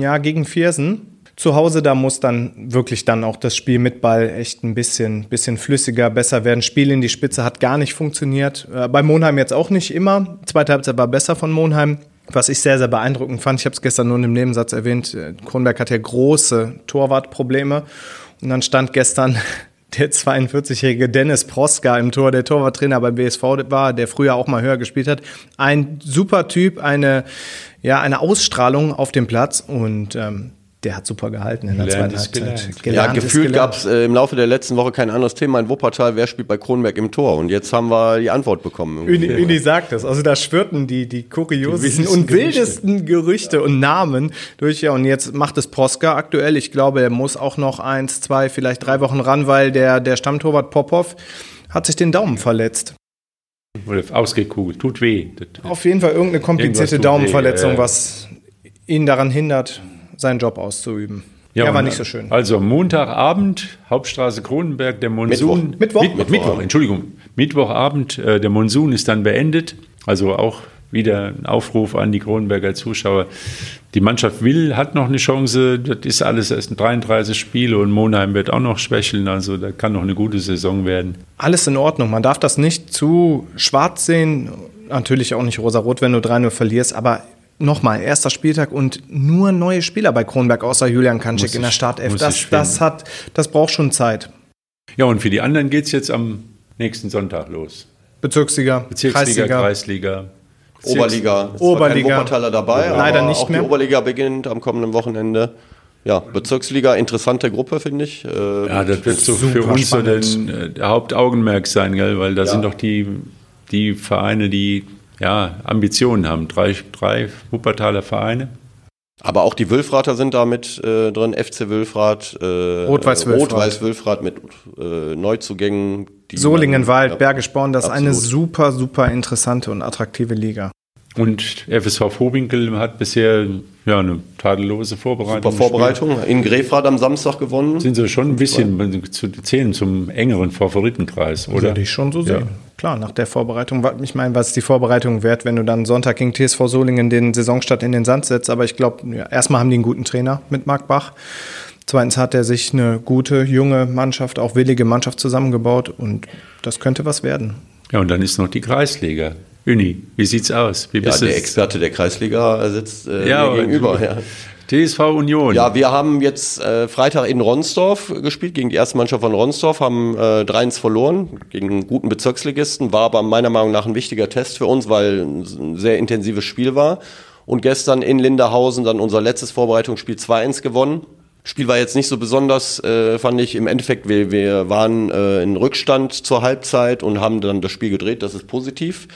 Ja, gegen Viersen. Zu Hause, da muss dann wirklich dann auch das Spiel mit Ball echt ein bisschen, bisschen flüssiger, besser werden. Spiel in die Spitze hat gar nicht funktioniert. Äh, bei Monheim jetzt auch nicht immer. Zweite Halbzeit war besser von Monheim. Was ich sehr, sehr beeindruckend fand, ich habe es gestern nur in dem Nebensatz erwähnt, äh, Kronberg hat ja große Torwartprobleme. Und dann stand gestern *laughs* der 42-jährige Dennis Proska im Tor, der Torwarttrainer beim BSV war, der früher auch mal höher gespielt hat. Ein super Typ, eine, ja, eine Ausstrahlung auf dem Platz und ähm, der hat super gehalten in der Gelernt zweiten Halbzeit. gelernt. Ja, Gelernt ist gefühlt gab es äh, im Laufe der letzten Woche kein anderes Thema in Wuppertal. Wer spielt bei Kronberg im Tor? Und jetzt haben wir die Antwort bekommen. Uni, Uni sagt das. Also da schwirrten die, die kuriosesten Die und wildesten wildesten Gerüchte und Namen durch. Ja, und jetzt macht es Proska aktuell. Ich glaube, er muss auch noch eins, zwei, vielleicht drei Wochen ran, weil der, der Stammtorwart Popov hat sich den Daumen verletzt. Oder ausgekugelt. Tut weh. Auf jeden Fall irgendeine komplizierte Daumenverletzung, weh, äh. was ihn daran hindert, seinen Job auszuüben. Ja, war und, nicht so schön. Also Montagabend, Hauptstraße Kronenberg, der Monsun. Mittwoch. Mitt- Mittwoch. Mittwoch, Entschuldigung. Mittwochabend, äh, der Monsun ist dann beendet. Also auch wieder ein Aufruf an die Kronenberger Zuschauer. Die Mannschaft will, hat noch eine Chance. Das ist alles erst 33 Spiele und Monheim wird auch noch schwächeln. Also da kann noch eine gute Saison werden. Alles in Ordnung. Man darf das nicht zu schwarz sehen. Natürlich auch nicht rosa-rot, wenn du 3-0 verlierst. Aber nochmal, erster Spieltag und nur neue Spieler bei Kronberg, außer Julian Kanschik Muss in der Startelf. Das, das, hat, das braucht schon Zeit. Ja, und für die anderen geht es jetzt am nächsten Sonntag los. Bezirksliga, Bezirksliga, Kreisliga. Kreisliga. Oberliga. Es Oberliga. War kein Wuppertaler dabei. Leider aber nicht auch mehr. Die Oberliga beginnt am kommenden Wochenende. Ja, Bezirksliga, interessante Gruppe, finde ich. Äh, Ja, das wird so für uns so spannend. den, äh, der Hauptaugenmerk sein, gell? weil da sind doch die, die Vereine, die ja, Ambitionen haben. Drei, drei Wuppertaler Vereine. Aber auch die Wülfrater sind da mit äh, drin, FC Wülfrath, äh, Rot-Weiß-Wülfrath. Rot-Weiß-Wülfrath mit äh, Neuzugängen. die Solingenwald, man- Bergisch Born, das ist eine absolut. super, super interessante und attraktive Liga. Und FSV Vohwinkel hat bisher ja, eine tadellose Vorbereitung. Super Vorbereitung. In Grefrath am Samstag gewonnen. Sind sie schon ein bisschen zu zählen zum engeren Favoritenkreis, oder? Würde ich schon so Ja. Klar, nach der Vorbereitung. Ich meine, was ist die Vorbereitung wert, wenn du dann Sonntag gegen TSV Solingen den Saisonstart in den Sand setzt? Aber ich glaube, ja, erstmal haben die einen guten Trainer mit Marc Bach. Zweitens hat er sich eine gute, junge Mannschaft, auch willige Mannschaft zusammengebaut und das könnte was werden. Ja, und dann ist noch die Kreisliga. Uni, wie sieht's aus? Wie Ja, bist du? der Experte der Kreisliga sitzt äh, Ja, mir gegenüber. du- Ja. TSV Union. Ja, wir haben jetzt äh, Freitag in Ronsdorf gespielt, gegen die erste Mannschaft von Ronsdorf, haben äh, 3-1 verloren, gegen einen guten Bezirksligisten, war aber meiner Meinung nach ein wichtiger Test für uns, weil ein sehr intensives Spiel war. Und gestern in Linderhausen dann unser letztes Vorbereitungsspiel 2-1 gewonnen. Spiel war jetzt nicht so besonders, äh, fand ich. Im Endeffekt, wir, wir waren äh, in Rückstand zur Halbzeit und haben dann das Spiel gedreht, das ist positiv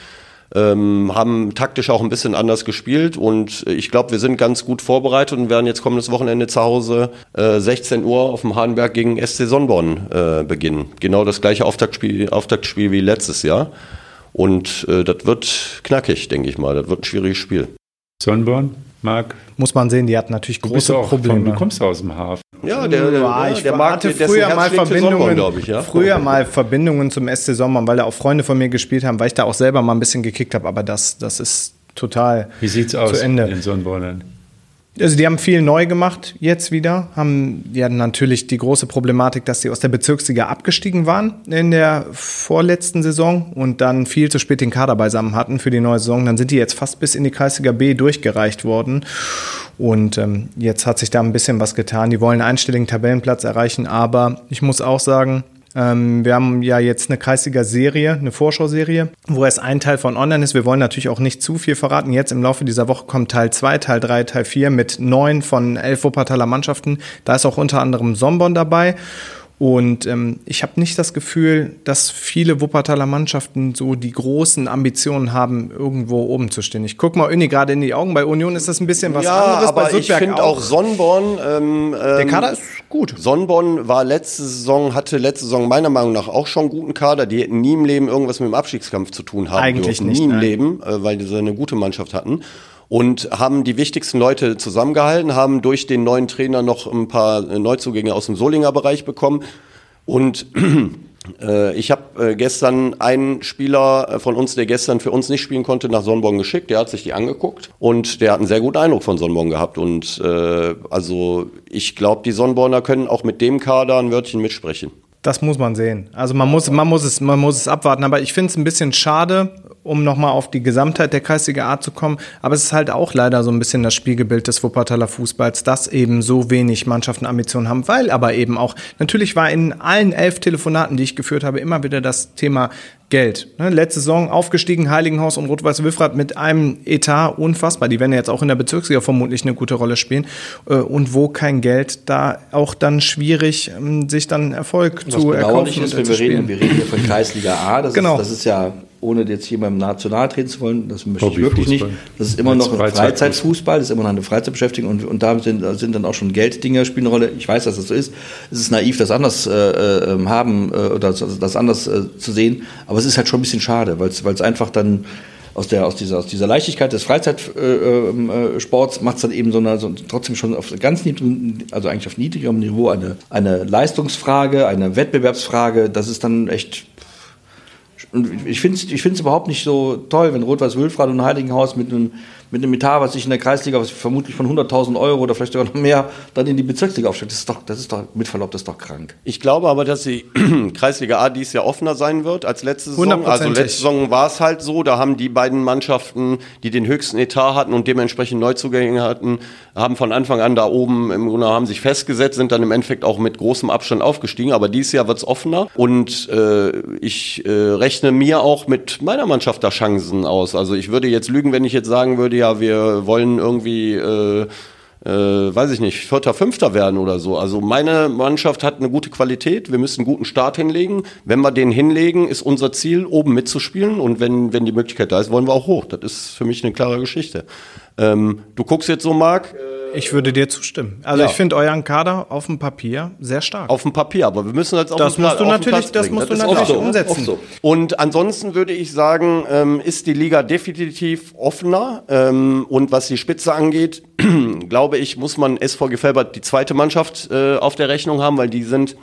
ähm, haben taktisch auch ein bisschen anders gespielt und ich glaube, wir sind ganz gut vorbereitet und werden jetzt kommendes Wochenende zu Hause äh, 16 Uhr auf dem Hahnberg gegen SC Sonnborn äh, beginnen. Genau das gleiche Auftaktspiel, Auftaktspiel wie letztes Jahr. Und äh, das wird knackig, denke ich mal. Das wird ein schwieriges Spiel. Sonnborn, Marc? Muss man sehen, die hat natürlich große Probleme. Von, du kommst aus dem Hafen. Ja, der, der, ja, ich der Markt, hatte früher mal Verbindungen, Sommern, ich, ja? früher mal Verbindungen zum SC Sommern, weil da auch Freunde von mir gespielt haben, weil ich da auch selber mal ein bisschen gekickt habe, aber das, das ist total Wie sieht's aus zu Ende. in Sonnenborn? Also die haben viel neu gemacht jetzt wieder, haben ja natürlich die große Problematik, dass sie aus der Bezirksliga abgestiegen waren in der vorletzten Saison und dann viel zu spät den Kader beisammen hatten für die neue Saison. Dann sind die jetzt fast bis in die Kreisliga B durchgereicht worden und ähm, jetzt hat sich da ein bisschen was getan. Die wollen einen einstelligen Tabellenplatz erreichen, aber ich muss auch sagen, ähm, wir haben ja jetzt eine Kreisliga-Serie, eine Vorschauserie, wo es ein Teil von online ist. Wir wollen natürlich auch nicht zu viel verraten. Jetzt im Laufe dieser Woche kommt Teil 2, Teil 3, Teil 4 mit neun von elf Wuppertaler Mannschaften. Da ist auch unter anderem Sombon dabei. Und ähm, ich habe nicht das Gefühl, dass viele Wuppertaler Mannschaften so die großen Ambitionen haben, irgendwo oben zu stehen. Ich gucke mal Uni gerade in die Augen. Bei Union ist das ein bisschen was ja, anderes. Aber ich finde auch Sonnborn. Ähm, der Kader ist gut. Sonnborn war letzte Saison, hatte letzte Saison meiner Meinung nach auch schon einen guten Kader. Die hätten nie im Leben irgendwas mit dem Abstiegskampf zu tun haben Eigentlich dürfen. nicht, Nie im nein. Leben, äh, weil sie eine gute Mannschaft hatten und haben die wichtigsten Leute zusammengehalten, haben durch den neuen Trainer noch ein paar Neuzugänge aus dem Solinger Bereich bekommen. Und *clears throat* äh, ich habe äh, gestern einen Spieler von uns, der gestern für uns nicht spielen konnte, nach Sonnenborn geschickt. Der hat sich die angeguckt und der hat einen sehr guten Eindruck von Sonnenborn gehabt. Und äh, also ich glaube, die Sonnenborner können auch mit dem Kader ein Wörtchen mitsprechen. Das muss man sehen. Also man muss, man muss, es, man muss es abwarten. Aber ich finde es ein bisschen schade, um nochmal auf die Gesamtheit der Kreisliga A zu kommen. Aber es ist halt auch leider so ein bisschen das Spiegelbild des Wuppertaler Fußballs, dass eben so wenig Mannschaften Ambitionen haben, weil aber eben auch, natürlich war in allen elf Telefonaten, die ich geführt habe, immer wieder das Thema Geld. Ne, letzte Saison aufgestiegen, Heiligenhaus und Rot-Weiß Wilfrath mit einem Etat unfassbar. Die werden jetzt auch in der Bezirksliga vermutlich eine gute Rolle spielen. Äh, Und wo kein Geld, da auch dann schwierig, ähm, sich dann Erfolg Was zu erkaufen ist, wenn wir reden, wir reden hier von Kreisliga A, das, Genau. ist, das ist ja, ohne jetzt jemandem national treten zu wollen, das möchte ich wirklich nicht. Das ist immer noch ein Freizeitfußball. Das ist immer noch eine Freizeitbeschäftigung und, und da sind, sind dann auch schon Gelddinger spielen eine Rolle. Ich weiß, dass das so ist. Es ist naiv, das anders äh, äh, haben äh, oder das, das anders äh, zu sehen, aber es ist halt schon ein bisschen schade, weil es einfach dann aus, der, aus, dieser, aus dieser Leichtigkeit des Freizeitsports äh, äh, Sports macht es dann eben so, eine, so trotzdem schon auf ganz niedrigem, also eigentlich auf niedrigerem Niveau eine, eine Leistungsfrage, eine Wettbewerbsfrage. Das ist dann echt. Ich finde es ich find's überhaupt nicht so toll, wenn Rot-Weiß Wülfrath und Heiligenhaus mit einem, mit einem Etat, was sich in der Kreisliga, was vermutlich von 100.000 Euro oder vielleicht sogar noch mehr, dann in die Bezirksliga aufsteigt. Das ist doch, das ist doch mit Verlaub, das ist doch krank. Ich glaube aber, dass die *clears throat* Kreisliga A dies Jahr offener sein wird als letzte Saison. Also letzte Saison war es halt so, da haben die beiden Mannschaften, die den höchsten Etat hatten und dementsprechend Neuzugänge hatten, haben von Anfang an da oben im Grunde haben sich festgesetzt, sind dann im Endeffekt auch mit großem Abstand aufgestiegen. Aber dieses Jahr wird es offener und äh, ich äh, rechne mir auch mit meiner Mannschaft da Chancen aus. Also ich würde jetzt lügen, wenn ich jetzt sagen würde, ja, wir wollen irgendwie äh, äh, weiß ich nicht, Vierter, Fünfter werden oder so. Also meine Mannschaft hat eine gute Qualität. Wir müssen einen guten Start hinlegen. Wenn wir den hinlegen, ist unser Ziel, oben mitzuspielen. Und wenn, wenn die Möglichkeit da ist, wollen wir auch hoch. Das ist für mich eine klare Geschichte. Ähm, du guckst jetzt so, Marc, Ich würde dir zustimmen. Also Ja. ich finde euren Kader auf dem Papier sehr stark. auf dem Papier, aber wir müssen jetzt auf das den musst Pla- du natürlich, das musst du ist natürlich so. umsetzen. So. Und ansonsten würde ich sagen, ähm, ist die Liga definitiv offener. Ähm, und was die Spitze angeht, *clears throat* glaube ich, muss man SV Gefelbert die zweite Mannschaft äh, auf der Rechnung haben, weil die sind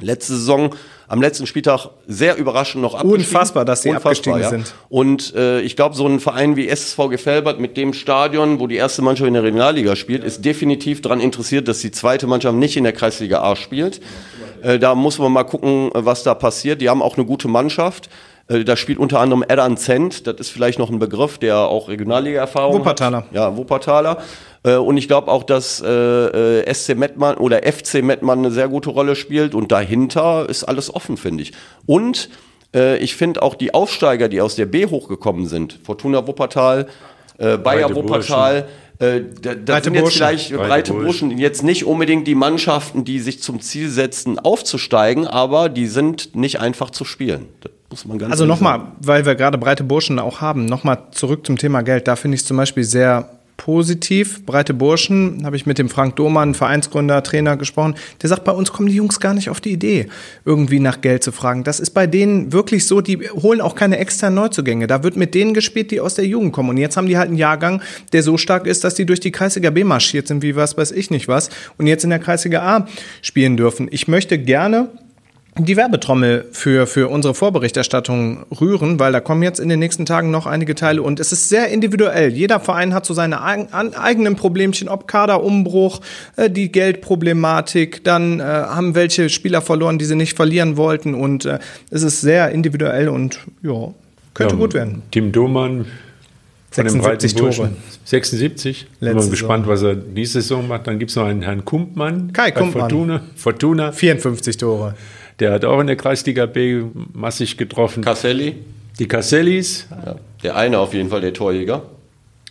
letzte Saison am letzten Spieltag sehr überraschend noch abgestiegen. Unfassbar, dass sie abgestiegen sind. Und äh, ich glaube, so ein Verein wie SV Gefelbert mit dem Stadion, wo die erste Mannschaft in der Regionalliga spielt, ist definitiv daran interessiert, dass die zweite Mannschaft nicht in der Kreisliga A spielt. Äh, da muss man mal gucken, äh, was da passiert. Die haben auch eine gute Mannschaft. Äh, da spielt unter anderem Adam Zent, das ist vielleicht noch ein Begriff, der auch Regionalliga-Erfahrung Wuppertaler. hat. Ja, Wuppertaler. Äh, Und ich glaube auch, dass äh, SC Mettmann oder FC Mettmann eine sehr gute Rolle spielt und dahinter ist alles offen, finde ich. Und äh, ich finde auch die Aufsteiger, die aus der B hochgekommen sind, Fortuna Wuppertal, äh, Bayer Wuppertal, äh, da, da Breite sind jetzt Burschen. vielleicht breite, Breite Burschen, jetzt nicht unbedingt die Mannschaften, die sich zum Ziel setzen, aufzusteigen, aber die sind nicht einfach zu spielen. Das muss man ganz Also nochmal, weil wir gerade breite Burschen auch haben, nochmal zurück zum Thema Geld. Da finde ich es zum Beispiel sehr positiv. Breite Burschen, habe ich mit dem Frank Dohmann, Vereinsgründer, Trainer gesprochen. Der sagt, bei uns kommen die Jungs gar nicht auf die Idee, irgendwie nach Geld zu fragen. Das ist bei denen wirklich so, die holen auch keine externen Neuzugänge. Da wird mit denen gespielt, die aus der Jugend kommen. Und jetzt haben die halt einen Jahrgang, der so stark ist, dass die durch die Kreisliga B marschiert sind, wie was weiß ich nicht was. Und jetzt in der Kreisliga A spielen dürfen. Ich möchte gerne die Werbetrommel für, für unsere Vorberichterstattung rühren, weil da kommen jetzt in den nächsten Tagen noch einige Teile und es ist sehr individuell. Jeder Verein hat so seine eigenen Problemchen, ob Kaderumbruch, äh, die Geldproblematik, dann äh, haben welche Spieler verloren, die sie nicht verlieren wollten und äh, es ist sehr individuell und ja, könnte Ja, gut werden. Tim Domann von den 76 breiten Burschen. Tore. 76. Bin Letzte mal gespannt, was er diese Saison macht. Dann gibt es noch einen Herrn Kumpmann. Kai Kumpmann. Fortuna. Fortuna. 54 Tore. Der hat auch in der Kreisliga B massig getroffen. Casselli, Die Cassellis. ja. der eine auf jeden Fall, der Torjäger.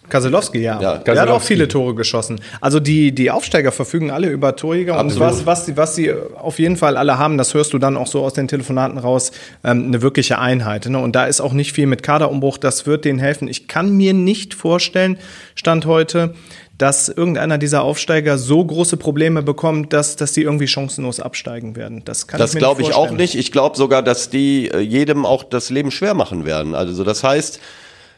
Kaselowski, ja. Ja, Der hat auch viele Tore geschossen. Also die, die Aufsteiger verfügen alle über Torjäger und Absolut. was, was, sie, was sie auf jeden Fall alle haben, das hörst du dann auch so aus den Telefonaten raus, ähm, eine wirkliche Einheit. Ne? Und da ist auch nicht viel mit Kaderumbruch, das wird denen helfen. Ich kann mir nicht vorstellen, Stand heute, dass irgendeiner dieser Aufsteiger so große Probleme bekommt, dass, dass die irgendwie chancenlos absteigen werden. Das kann Das ich mir glaube ich auch nicht. Ich glaube sogar, dass die äh, jedem auch das Leben schwer machen werden. Also das heißt,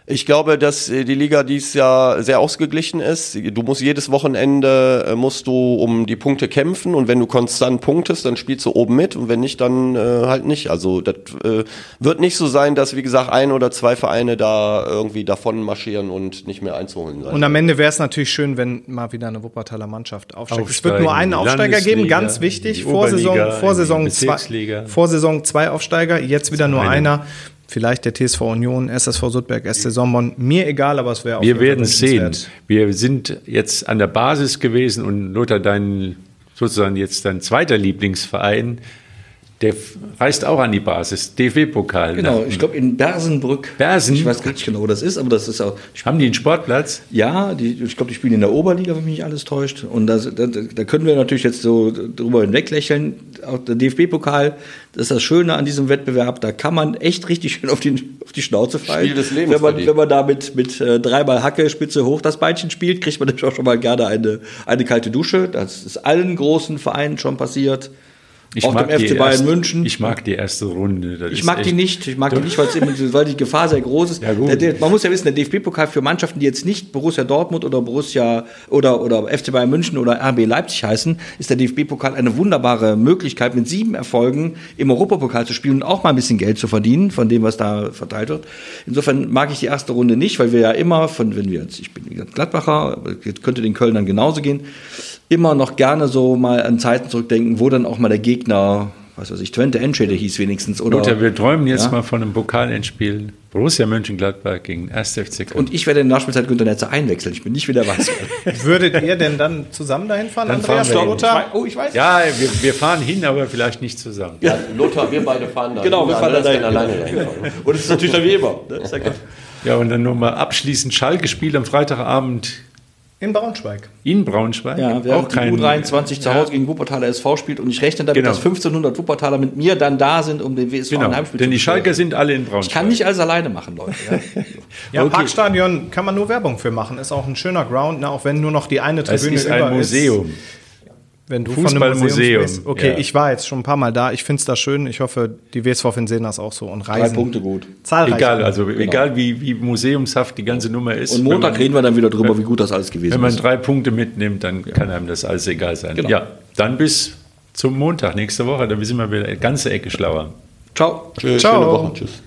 ich glaube, dass äh, die Liga dies Jahr sehr ausgeglichen ist. Du musst jedes Wochenende äh, musst du um die Punkte kämpfen und wenn du konstant punktest, dann spielst du oben mit und wenn nicht, dann äh, halt nicht. Also das äh, wird nicht so sein, dass wie gesagt ein oder zwei Vereine da irgendwie davon marschieren und nicht mehr einzuholen sein. Und am Ende wäre es natürlich schön, wenn mal wieder eine Wuppertaler Mannschaft aufsteigt. Es wird Aufsteigen, nur einen Aufsteiger geben, ganz wichtig. Vorsaison, Vorsaison, zwei. Vorsaison zwei Aufsteiger, jetzt wieder nur Einer. Vielleicht der TSV Union, SSV Sudberg, SC Sombonn. Mir egal, aber es wäre auf Wir werden sehen. Wir sind jetzt an der Basis gewesen und Lothar, dein sozusagen jetzt dein zweiter Lieblingsverein, der reist auch an die Basis. DFB-Pokal. Genau, ich glaube in Bersenbrück. Bersen? Ich weiß gar nicht genau, wo das ist, aber das ist auch. Haben die einen Sportplatz? Ja, die, ich glaube, die spielen in der Oberliga, wenn mich nicht alles täuscht. Und das, da, da können wir natürlich jetzt so drüber hinweglächeln. Auch der DFB-Pokal, das ist das Schöne an diesem Wettbewerb. Da kann man echt richtig schön auf die, auf die Schnauze fallen. Spiel des Lebens Wenn man, wenn man da mit, mit äh, dreimal Hacke, Spitze hoch das Beinchen spielt, kriegt man nämlich auch schon mal gerne eine, eine kalte Dusche. Das ist allen großen Vereinen schon passiert. Auch dem die FC Bayern erste, München. Ich mag die erste Runde. Das Ich mag die nicht. Ich mag die nicht, weil, die Gefahr sehr groß ist. Ja, man muss ja wissen, der DFB-Pokal für Mannschaften, die jetzt nicht Borussia Dortmund oder Borussia oder, oder FC Bayern München oder RB Leipzig heißen, ist der DFB-Pokal eine wunderbare Möglichkeit, mit sieben Erfolgen im Europapokal zu spielen und auch mal ein bisschen Geld zu verdienen von dem, was da verteilt wird. Insofern mag ich die erste Runde nicht, weil wir ja immer von, wenn wir jetzt, ich bin wie gesagt Gladbacher, könnte den Kölnern genauso gehen, immer noch gerne so mal an Zeiten zurückdenken, wo dann auch mal der Gegner was weiß ich, Twente Enschede hieß wenigstens. Oder, Lothar, wir träumen jetzt Ja. mal von einem Pokalendspiel. Borussia Mönchengladbach gegen 1. FC Köln. Und ich werde in der Nachspielzeit Günter Netzer einwechseln. Ich bin nicht wieder weiß. *laughs* Würdet ihr denn dann zusammen dahin fahren, Dann Andreas fahren Lothar? oh, ich weiß. ja, wir, wir fahren hin, aber vielleicht nicht zusammen. Ja, Lothar, wir beide fahren da. Genau, wir fahren da dahin. alleine dahin fahren. Und es ist natürlich dann wie immer. Ne? Ist ja und dann nochmal abschließend Schalke spielt am Freitagabend In Braunschweig. in Braunschweig. Ja, während die U23 zu Hause gegen Wuppertaler SV spielt und ich rechne damit, Genau. dass 1500 Wuppertaler mit mir dann da sind, um den WSV Genau, ein Heimspiel denn die zu. Schalker sind alle in Braunschweig. Ich kann nicht alles alleine machen, Leute. Ja. *laughs* Ja, Okay. Parkstadion kann man nur Werbung für machen. Ist auch ein schöner Ground, ne? auch wenn nur noch die eine Es Tribüne ist über ein Museum. Ist. Wenn du von einem Fußballmuseum, Museum. Okay, ja. ich war jetzt schon ein paar Mal da. Ich finde es da schön. Ich hoffe, die WSV-Fans sehen das auch so und Drei reisen. Punkte gut. Zahlreich. Egal, also egal wie, wie museumshaft die ganze Nummer ist. Und Montag wenn man, reden wir dann wieder drüber, wie gut das alles gewesen wenn man ist. drei Punkte mitnimmt, dann kann einem das alles egal sein. Genau. Ja, dann bis zum Montag nächste Woche. Dann sind wir wieder eine ganze Ecke schlauer. Ciao. Tschüss, Ciao. Schöne Woche. Tschüss.